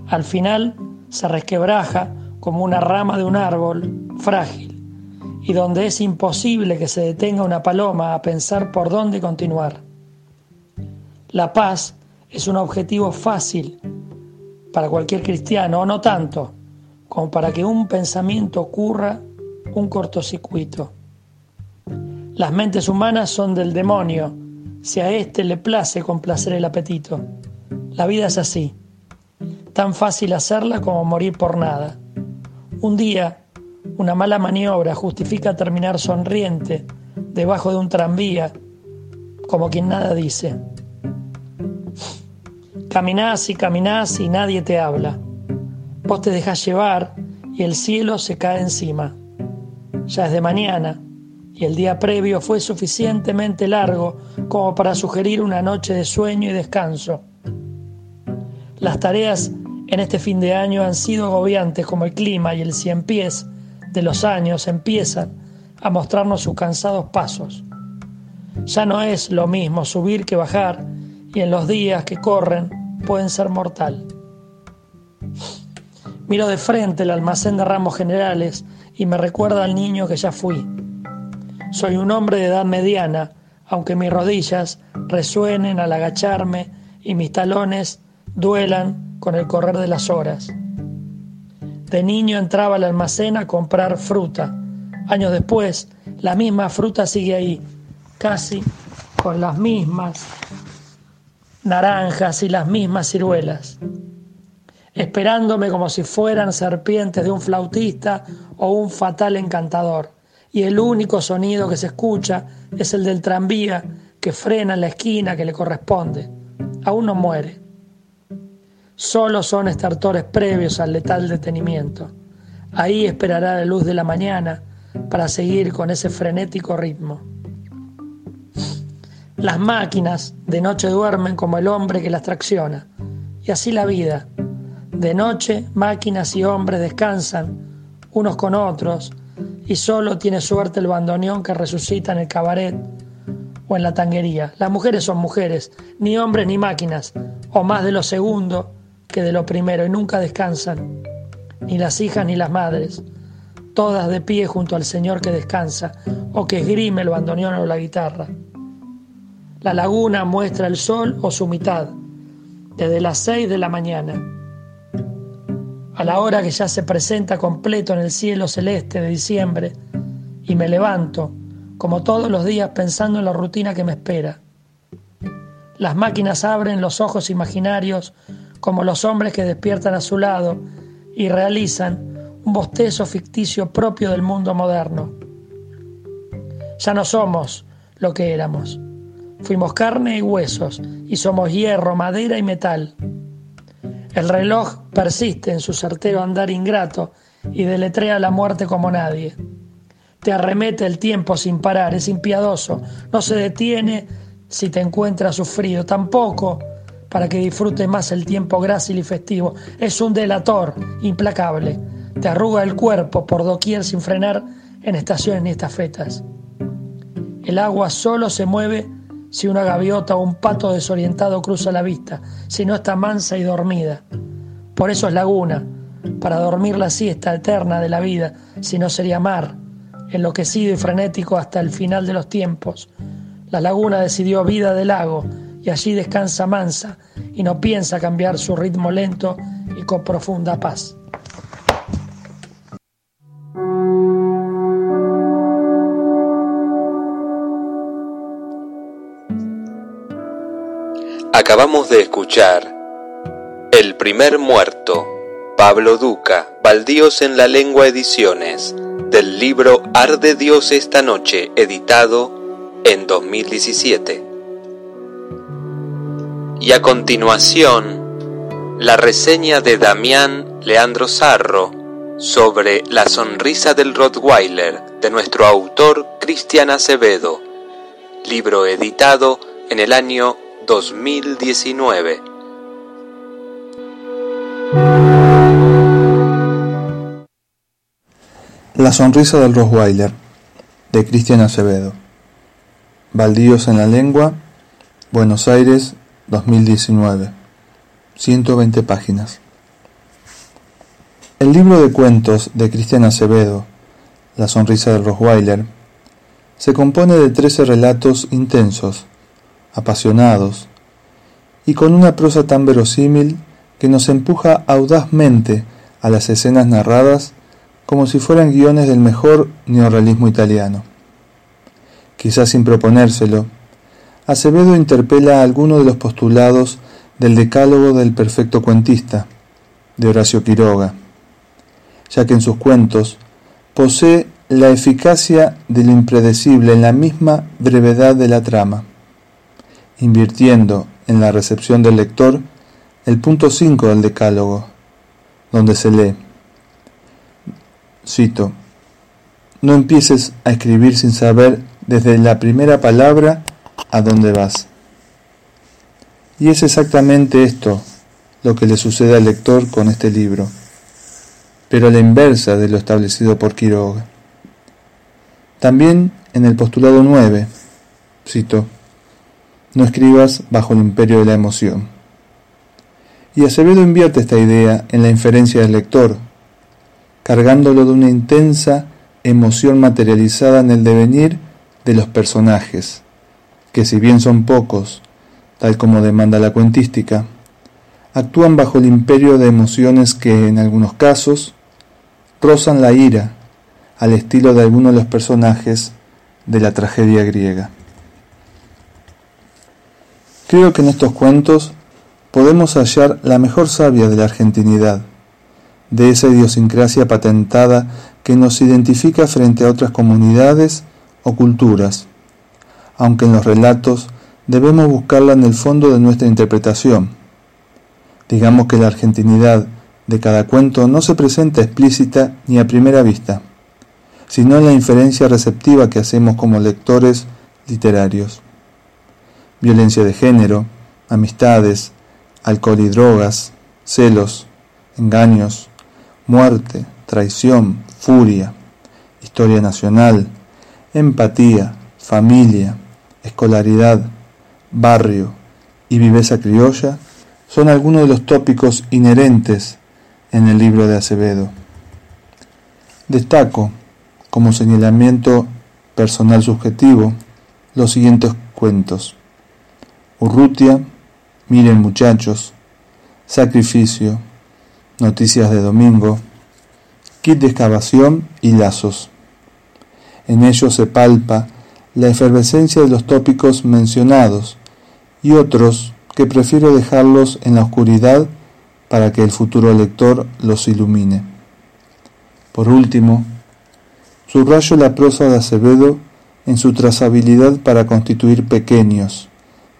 Al final se resquebraja como una rama de un árbol frágil y donde es imposible que se detenga una paloma a pensar por dónde continuar. La paz es un objetivo fácil para cualquier cristiano, o no tanto, como para que un pensamiento ocurra un cortocircuito. Las mentes humanas son del demonio, si a éste le place complacer el apetito. La vida es así, tan fácil hacerla como morir por nada. Un día una mala maniobra justifica terminar sonriente debajo de un tranvía, como quien nada dice. Caminás y caminás y nadie te habla. Vos te dejás llevar y el cielo se cae encima. Ya es de mañana y el día previo fue suficientemente largo como para sugerir una noche de sueño y descanso. Las tareas en este fin de año han sido agobiantes como el clima y el cien pies de los años empiezan a mostrarnos sus cansados pasos. Ya no es lo mismo subir que bajar y en los días que corren pueden ser mortal. Miro de frente el almacén de ramos generales y me recuerda al niño que ya fui. Soy un hombre de edad mediana, aunque mis rodillas resuenen al agacharme y mis talones duelan con el correr de las horas. De niño entraba al almacén a comprar fruta. Años después, la misma fruta sigue ahí, casi con las mismas naranjas y las mismas ciruelas, esperándome como si fueran serpientes de un flautista o un fatal encantador. Y el único sonido que se escucha es el del tranvía que frena en la esquina que le corresponde. Aún no muere. Solo son estertores previos al letal detenimiento. Ahí esperará la luz de la mañana para seguir con ese frenético ritmo. Las máquinas de noche duermen como el hombre que las tracciona, y así la vida. De noche máquinas y hombres descansan unos con otros, y solo tiene suerte el bandoneón que resucita en el cabaret o en la tanguería. Las mujeres son mujeres, ni hombres ni máquinas, o más de lo segundo que de lo primero, y nunca descansan, ni las hijas ni las madres, todas de pie junto al Señor que descansa, o que esgrime el bandoneón o la guitarra. La laguna muestra el sol o su mitad, desde las seis de la mañana. A la hora que ya se presenta completo en el cielo celeste de diciembre, y me levanto, como todos los días pensando en la rutina que me espera. Las máquinas abren los ojos imaginarios como los hombres que despiertan a su lado y realizan un bostezo ficticio propio del mundo moderno. Ya no somos lo que éramos. Fuimos carne y huesos y somos hierro, madera y metal. El reloj persiste en su certero andar ingrato y deletrea la muerte como nadie. Te arremete el tiempo sin parar, es impiadoso, no se detiene si te encuentra sufrido, tampoco para que disfrute más el tiempo grácil y festivo. Es un delator implacable, te arruga el cuerpo por doquier sin frenar en estaciones ni estafetas. El agua solo se mueve si una gaviota o un pato desorientado cruza la vista, si no está mansa y dormida. Por eso es laguna, para dormir la siesta eterna de la vida, si no sería mar, enloquecido y frenético hasta el final de los tiempos. La laguna decidió vida de lago y allí descansa mansa y no piensa cambiar su ritmo lento y con profunda paz. Acabamos de escuchar El primer muerto, Pablo Duca, Baldíos en la Lengua Ediciones, del libro Arde Dios esta noche, editado en 2017. Y a continuación, la reseña de Damián Leandro Sarro sobre La sonrisa del Rottweiler de nuestro autor Cristian Acevedo, libro editado en el año 2019. La sonrisa del Rottweiler de Cristian Acevedo. Baldíos en la lengua, Buenos Aires, 2019. 120 páginas. El libro de cuentos de Cristian Acevedo, La sonrisa del Rottweiler, se compone de 13 relatos intensos apasionados, y con una prosa tan verosímil que nos empuja audazmente a las escenas narradas como si fueran guiones del mejor neorrealismo italiano. Quizás sin proponérselo, Acevedo interpela alguno de los postulados del Decálogo del Perfecto Cuentista, de Horacio Quiroga, ya que en sus cuentos posee la eficacia de lo impredecible en la misma brevedad de la trama invirtiendo en la recepción del lector el punto 5 del decálogo, donde se lee, cito, no empieces a escribir sin saber desde la primera palabra a dónde vas. Y es exactamente esto lo que le sucede al lector con este libro, pero a la inversa de lo establecido por Quiroga. También en el postulado 9, cito, no escribas bajo el imperio de la emoción. Y Acevedo invierte esta idea en la inferencia del lector, cargándolo de una intensa emoción materializada en el devenir de los personajes, que si bien son pocos, tal como demanda la cuentística, actúan bajo el imperio de emociones que, en algunos casos, rozan la ira, al estilo de algunos de los personajes de la tragedia griega. Creo que en estos cuentos podemos hallar la mejor savia de la argentinidad, de esa idiosincrasia patentada que nos identifica frente a otras comunidades o culturas, aunque en los relatos debemos buscarla en el fondo de nuestra interpretación, Digamos que la argentinidad de cada cuento no se presenta explícita ni a primera vista, sino en la inferencia receptiva que hacemos como lectores literarios. Violencia de género, amistades, alcohol y drogas, celos, engaños, muerte, traición, furia, historia nacional, empatía, familia, escolaridad, barrio y viveza criolla son algunos de los tópicos inherentes en el libro de Acevedo. Destaco, como señalamiento personal subjetivo, los siguientes cuentos. Urrutia, Miren muchachos, Sacrificio, Noticias de Domingo, Kit de excavación y lazos. En ellos se palpa la efervescencia de los tópicos mencionados y otros que prefiero dejarlos en la oscuridad para que el futuro lector los ilumine. Por último, subrayo la prosa de Acevedo en su trazabilidad para constituir pequeños,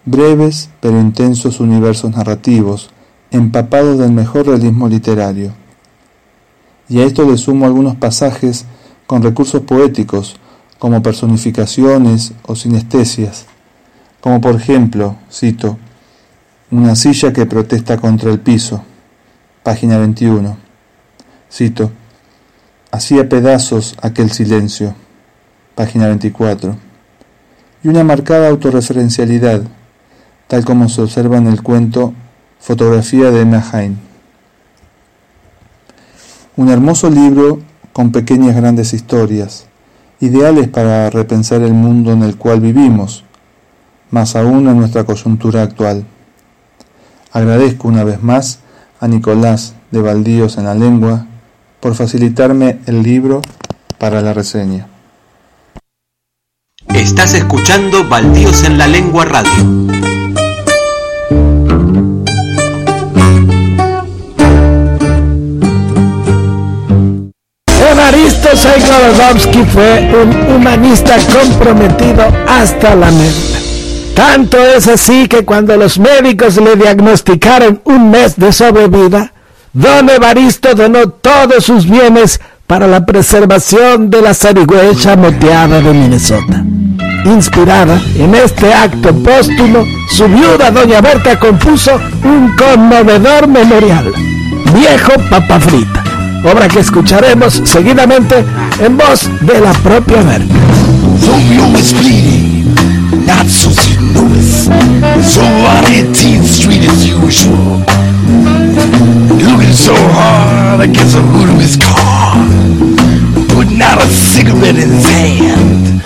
breves pero intensos universos narrativos, empapados del mejor realismo literario. Y a esto le sumo algunos pasajes con recursos poéticos, como personificaciones o sinestesias, como por ejemplo, cito, una silla que protesta contra el piso, página 21. Cito, hacía pedazos aquel silencio, página 24. Y una marcada autorreferencialidad, tal como se observa en el cuento Fotografía de Emma Hain. Un hermoso libro con pequeñas grandes historias, ideales para repensar el mundo en el cual vivimos, más aún en nuestra coyuntura actual. Agradezco una vez más a Nicolás de Baldíos en la Lengua por facilitarme el libro para la reseña. Estás escuchando Baldíos en la Lengua Radio. Evaristo Saikorodowski fue un humanista comprometido hasta la mente. Tanto es así que cuando los médicos le diagnosticaron un mes de sobrevida, don Evaristo donó todos sus bienes para la preservación de la zarigüeya moteada de Minnesota. Inspirada en este acto póstumo, su viuda doña Berta compuso un conmovedor memorial, Viejo Papa Frita, obra que escucharemos seguidamente en voz de la propia Berta. not so St. Louis. So on 18th Street as usual. Looking so hard against the hood of his car. Putting out a cigarette in his hand.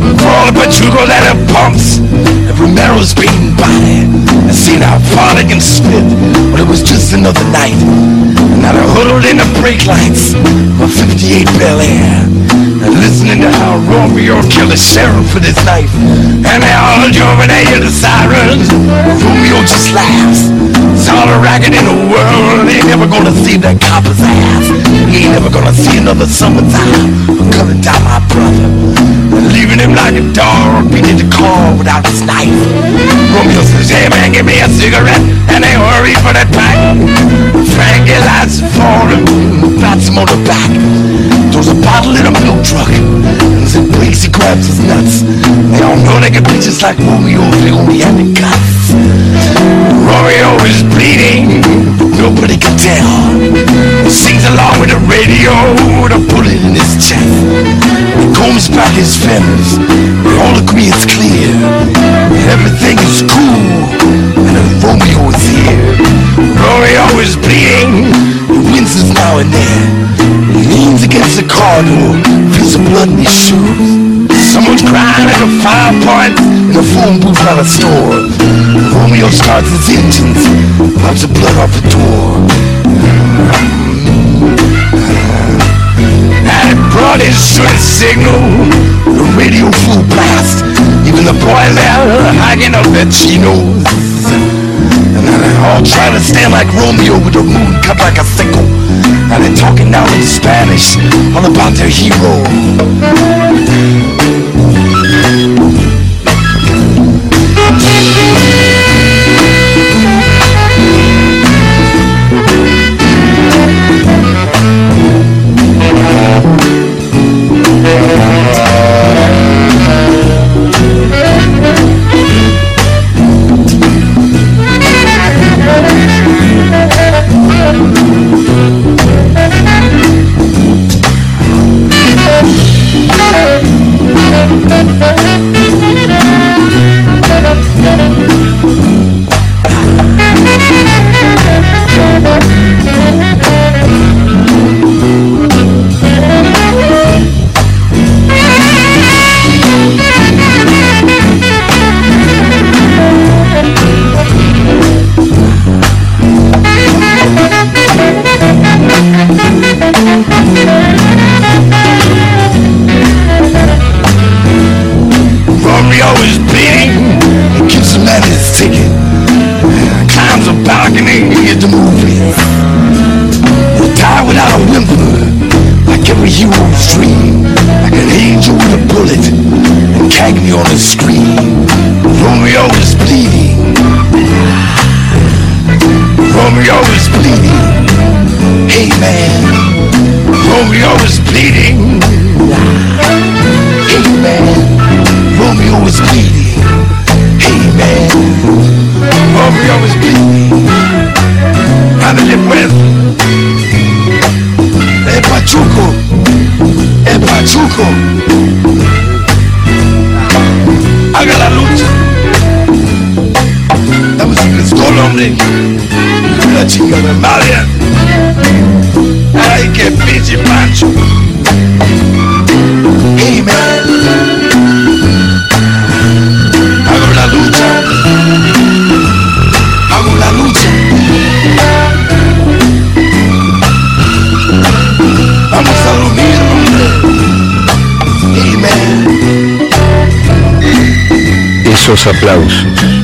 For the pachuco that it pumps. And Romero's beaten body. And seen how far they can spit. But it was just another night. And now they're huddled in the brake lights of 58 Bel Air and listening to how Romeo killed the sheriff with his knife. And they all jumping at the sirens. Romeo just laughs. It's all the racket in the world. Ain't never gonna see that copper's ass. He ain't never gonna see another summertime. I'm cutting down my brother. Leaving him like a dog beating the car without his knife. Romeo says, hey man, give me a cigarette. And they hurry for that pack. Frankie lights for him. Pats him on the back. Throws a bottle in a milk truck. And as it breaks, he grabs his nuts. They all know they can be just like Romeo if they only had the guts. Romeo is bleeding, nobody can tell. Sings along with the radio with a bullet in his chest. He combs back his feathers. All agree it's clear. Everything is cool. And then Romeo is here. Romeo is bleeding. He winces now and then. He leans against the car door. Feels the blood in his shoes. Someone's crying at a fire a phone booth at a store. Romeo starts his engines, wipes the blood off the door. And brought his short signal, the radio full blast. Even the there hanging up their chinos. And they all trying to stand like Romeo with the moon cut like a sickle. And they're talking now in Spanish all about their hero. Va. Ay, qué pinche pancho. Email. Hago la lucha. Hago la lucha. Vamos a dormir, hombre. Email. Esos aplausos.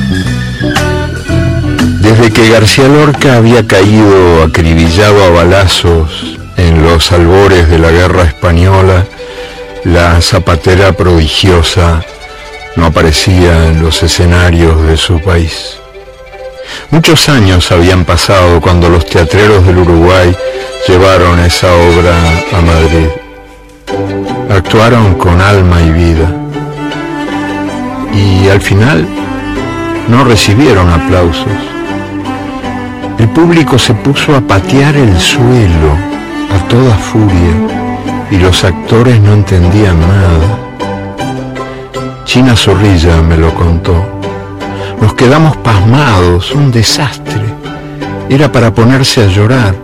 Desde que García Lorca había caído acribillado a balazos en los albores de la guerra española, la zapatera prodigiosa no aparecía en los escenarios de su país. Muchos años habían pasado cuando los teatreros del Uruguay llevaron esa obra a Madrid. Actuaron con alma y vida. Y al final no recibieron aplausos. El público se puso a patear el suelo a toda furia y los actores no entendían nada. China Zorrilla me lo contó. Nos quedamos pasmados, un desastre. Era para ponerse a llorar.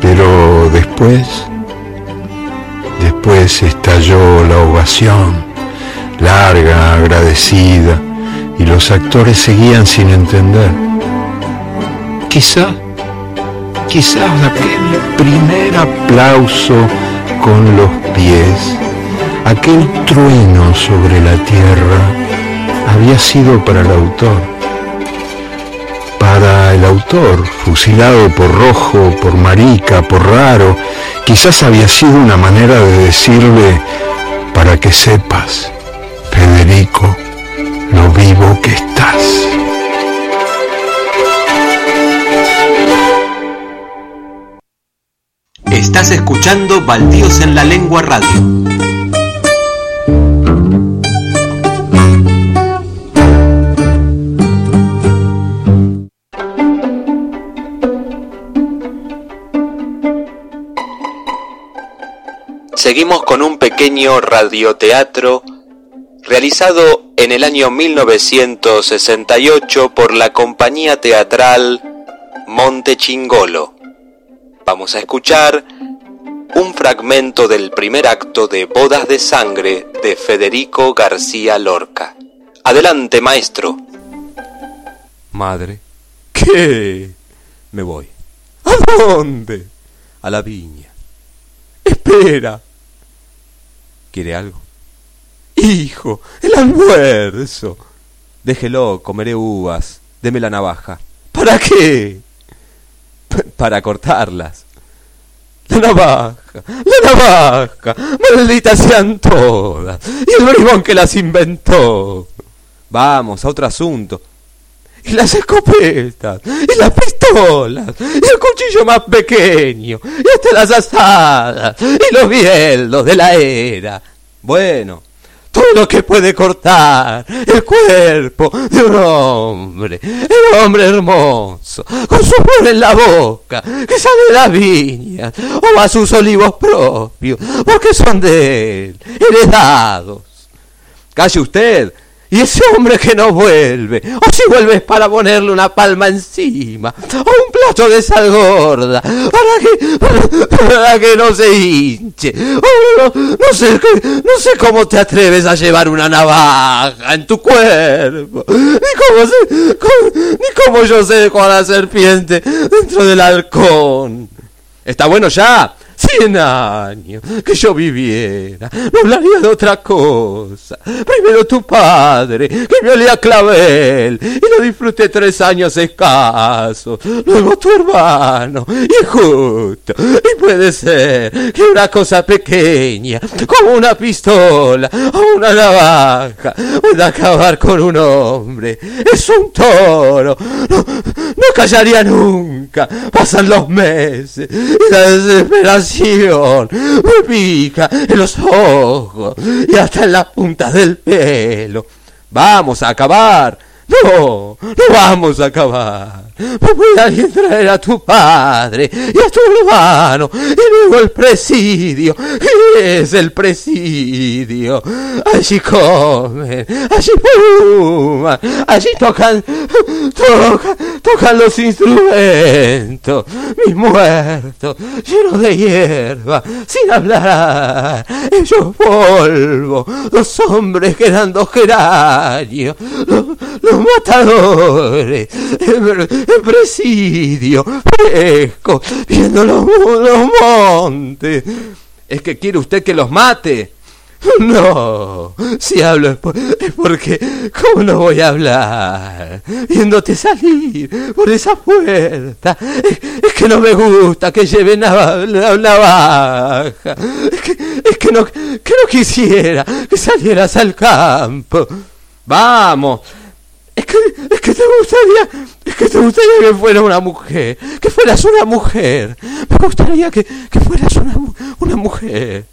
Pero después, después estalló la ovación, larga, agradecida, y los actores seguían sin entender. Quizá, quizás aquel primer aplauso con los pies, aquel trueno sobre la tierra, había sido para el autor. Para el autor, fusilado por rojo, por marica, por raro, quizás había sido una manera de decirle, para que sepas, Federico, lo vivo que estás. Escuchando Baldíos en la Lengua Radio. Seguimos con un pequeño radioteatro realizado en el año 1968 por la compañía teatral Monte Chingolo. Vamos a escuchar un fragmento del primer acto de Bodas de Sangre de Federico García Lorca. Adelante, maestro. Madre, ¿qué? Me voy. ¿A dónde? A la viña. Espera. ¿Quiere algo? Hijo, el almuerzo. Déjelo, comeré uvas. Deme la navaja. ¿Para qué? Para cortarlas. La navaja, la navaja, malditas sean todas. Y el bribón que las inventó. Vamos, a otro asunto. Y las escopetas, y las pistolas, y el cuchillo más pequeño, y hasta las asadas, y los bieldos de la era. Bueno, todo lo que puede cortar el cuerpo de un hombre, el hombre hermoso, con su flor en la boca, que sale de las viñas, o a sus olivos propios, porque son de él, heredados. Calle usted, y ese hombre que no vuelve, o si vuelve es para ponerle una palma encima, o un plato de sal gorda, para que, para, que no se hinche. No, sé, no sé cómo te atreves a llevar una navaja en tu cuerpo, ni cómo, cómo- ni cómo yo sé con la serpiente dentro del halcón. ¿Está bueno ya? Cien años que yo viviera, no hablaría de otra cosa. Primero tu padre, que me olía clavel, y lo disfruté tres años escasos. Luego tu hermano, y justo, y puede ser que una cosa pequeña, como una pistola o una navaja, pueda acabar con un hombre. Es un toro, no, no callaría nunca. Pasan los meses y la desesperación me pica en los ojos y hasta en las puntas del pelo. Vamos a acabar. No, no vamos a acabar. ¿Me puede alguien traer a tu padre y a tu hermano y luego el presidio? ¿Qué es el presidio? Allí comen, allí fuman, allí tocan, tocan, tocan los instrumentos. Mis muertos, llenos de hierba, sin hablar, ellos polvo, los hombres quedan dos geranios, los, matadores, presidio, fresco, viendo los, los montes. ¿Es que quiere usted que los mate? No, si hablo es, por- es porque, ¿cómo no voy a hablar? Viéndote salir por esa puerta. Es, que no me gusta que lleve nava- la navaja. Es que, es que no, que no quisiera que salieras al campo. Vamos. Es que, te gustaría, es que te gustaría que fuera una mujer, que fueras una mujer. Me gustaría que, que fueras una, una mujer.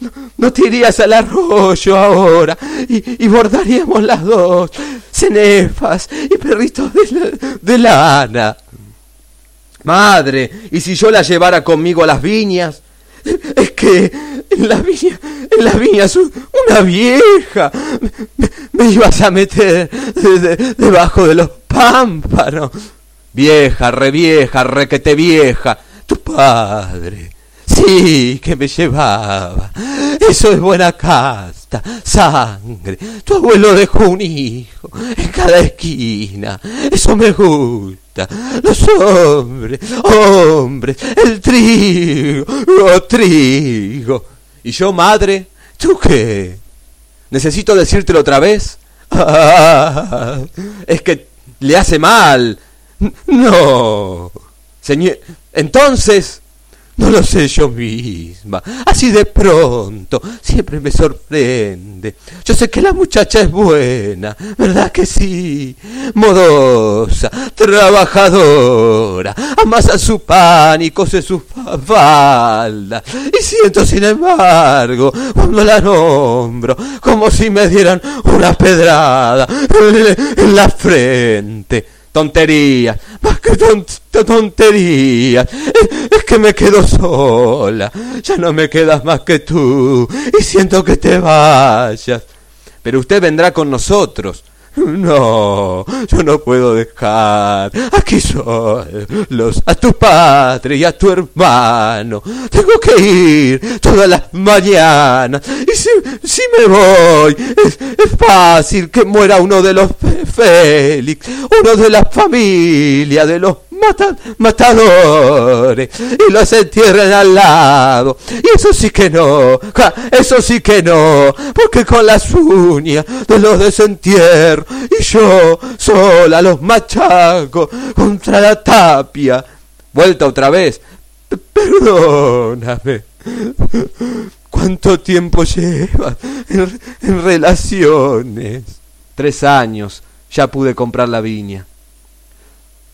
No, no te irías al arroyo ahora y, y bordaríamos las dos, cenefas y perritos de, la- de lana. Madre, ¿y si yo la llevara conmigo a las viñas? Es que en las viñas, en las viñas u- una vieja me, ibas a meter de- de- debajo de los pámpanos. Vieja, re vieja, requete vieja, tu padre. Sí, que me llevaba. Eso es buena casta, sangre. Tu abuelo dejó un hijo en cada esquina. Eso me gusta. Los hombres, hombres, el trigo, oh, trigo. ¿Y yo, madre? ¿Tú qué? ¿Necesito decírtelo otra vez? Ah, es que le hace mal. No. Señor, entonces, no lo sé yo misma. Así de pronto, siempre me sorprende. Yo sé que la muchacha es buena, ¿verdad que sí? Modosa, trabajadora, amasa su pan y cose su fa- falda. Y siento, sin embargo, cuando la nombro, como si me dieran una pedrada en la frente tonterías, más que ton- tonterías, es, es que me quedo sola, ya no me quedas más que tú, y siento que te vayas, pero usted vendrá con nosotros. (laughs) No, yo no puedo dejar aquí solos a tu padre y a tu hermano. Tengo que ir todas las mañanas. Y si, si me voy, es, es fácil que muera uno de los Félix, uno de la familia, de los mata- matadores, y los entierren al lado. Y eso sí que no, eso sí que no, porque con las uñas de los desentierro, y yo sola los machaco contra la tapia. Vuelta otra vez. Perdóname. ¿Cuánto tiempo llevas en, en relaciones? Tres años. Ya pude comprar la viña.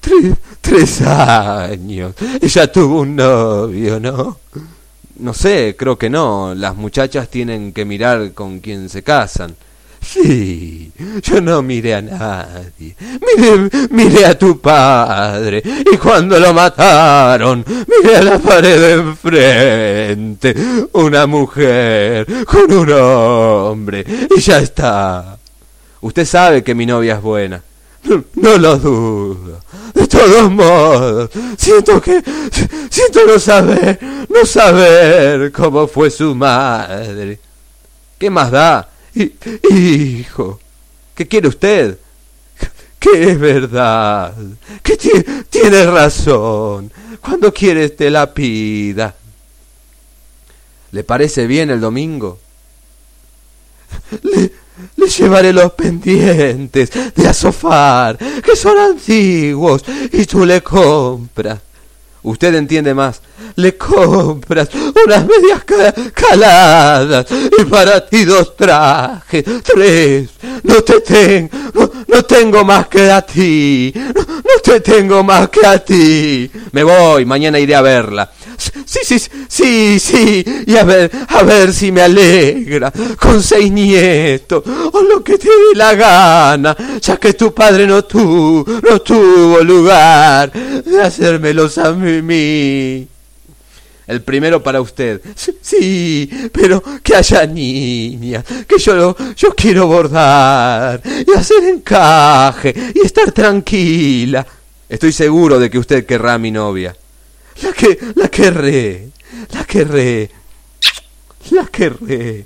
Tres, tres años. Ella tuvo un novio, ¿no? No sé, creo que no. Las muchachas tienen que mirar con quién se casan. Sí, yo no miré a nadie. Miré, miré a tu padre. Y cuando lo mataron, miré a la pared de enfrente. Una mujer con un hombre. Y ya está. Usted sabe que mi novia es buena. No, lo dudo. De todos modos, siento que siento no saber, no saber cómo fue su madre. ¿Qué más da? Hi- Hijo, ¿qué quiere usted? Que es verdad, que ti- tiene razón. Cuando quiere te la pida. ¿Le parece bien el domingo? Le llevaré los pendientes de asofar, que son antiguos, y tú le compras. Usted entiende más. le compras unas medias ca- caladas y para ti dos trajes, tres. No te tengo, no tengo más que a ti, no, te tengo más que a ti. Me voy, mañana iré a verla. Sí, sí, sí, sí, y a ver, a ver si me alegra, con seis nietos, o lo que te dé la gana, ya que tu padre no tuvo, no tuvo lugar de hacérmelos a mí. El primero para usted. Sí, pero que haya niña, que yo lo- yo quiero bordar y hacer encaje y estar tranquila. Estoy seguro de que usted querrá a mi novia. La que la querré, la querré. La querré.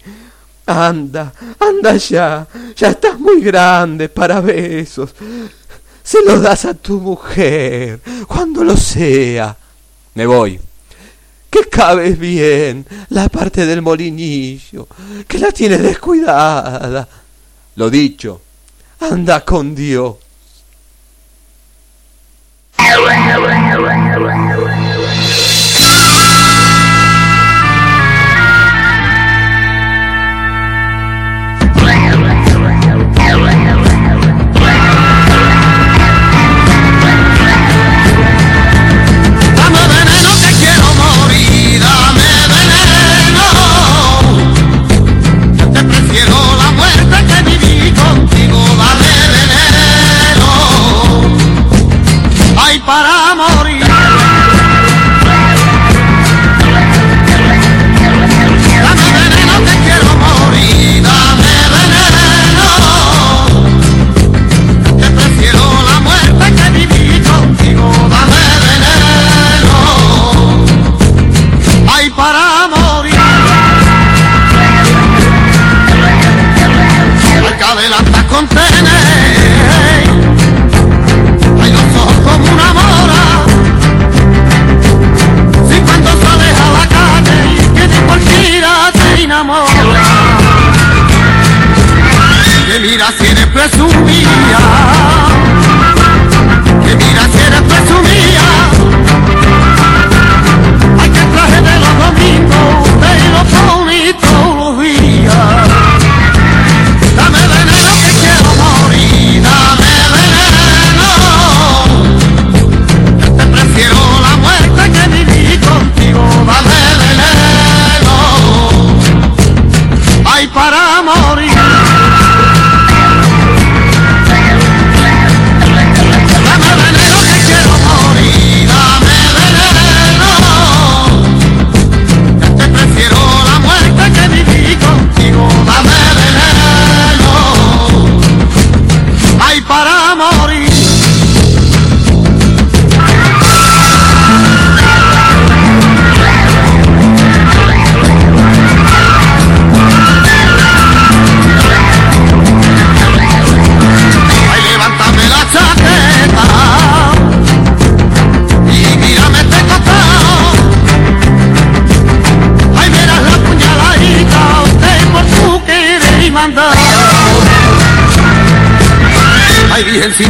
Anda, anda ya. Ya estás muy grande para besos. Se los das a tu mujer cuando lo sea. Me voy. Que cabes bien la parte del molinillo, que la tienes descuidada. Lo dicho, anda con Dios. Ay,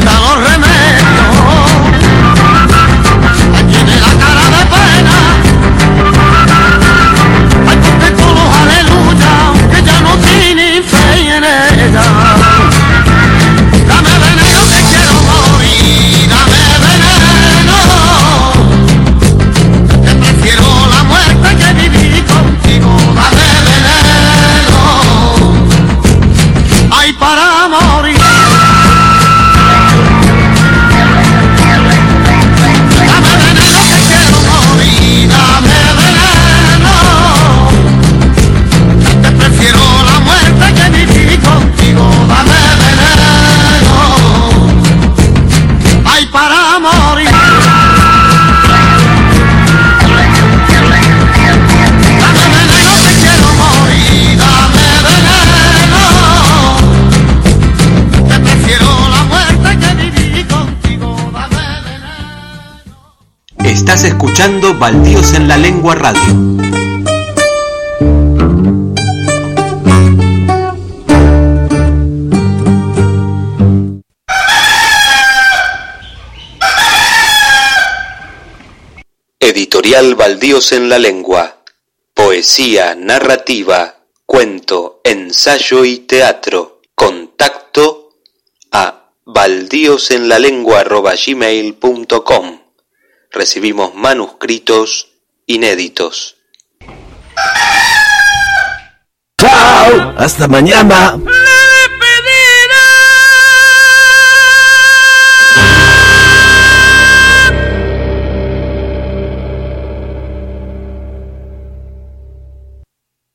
Baldíos en la Lengua Radio. Editorial Baldíos en la Lengua. Poesía, narrativa, cuento, ensayo y teatro. Contacto a baldíosenlalengua.gmail.com Recibimos manuscritos inéditos. ¡Chao! ¡Hasta mañana!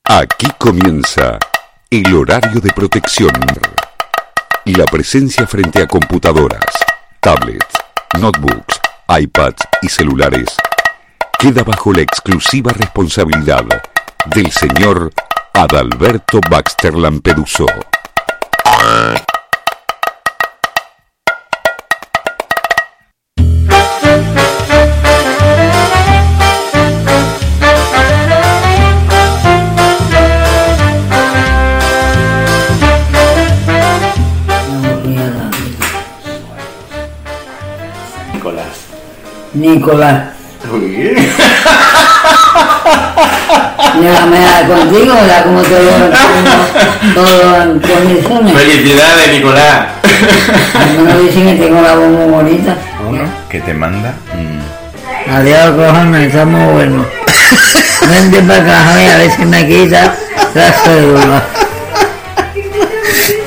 Aquí comienza el horario de protección. La presencia frente a computadoras, tablets, notebooks, iPads y celulares queda bajo la exclusiva responsabilidad del señor Adalberto Baxter Lampeduso. Nicolás. Déjame dar contigo, ya como te lo todo en condiciones. Felicidades, Nicolás. Algunos dicen que tengo la voz muy bonita. ¿Qué te manda? Mm. Adiós, cojones, está muy bueno. Vente para acá, Javi, a ver si me quita la cédula.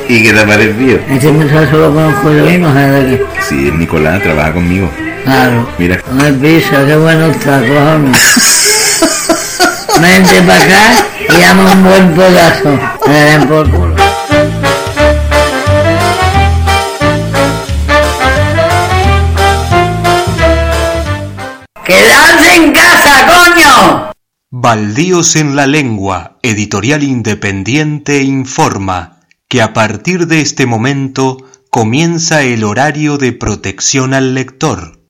¿Y qué te ha parecido? Este muchacho lo conozco yo mismo, ¿sabes de qué? Sí, es Nicolás, trabaja conmigo. Claro. Mira, No el piso, qué bueno está, cojones. Vente para acá y dame un buen pedazo. Me den por culo. ¡Quedarse en casa, coño! Baldíos en la Lengua, editorial independiente, informa que a partir de este momento comienza el horario de protección al lector.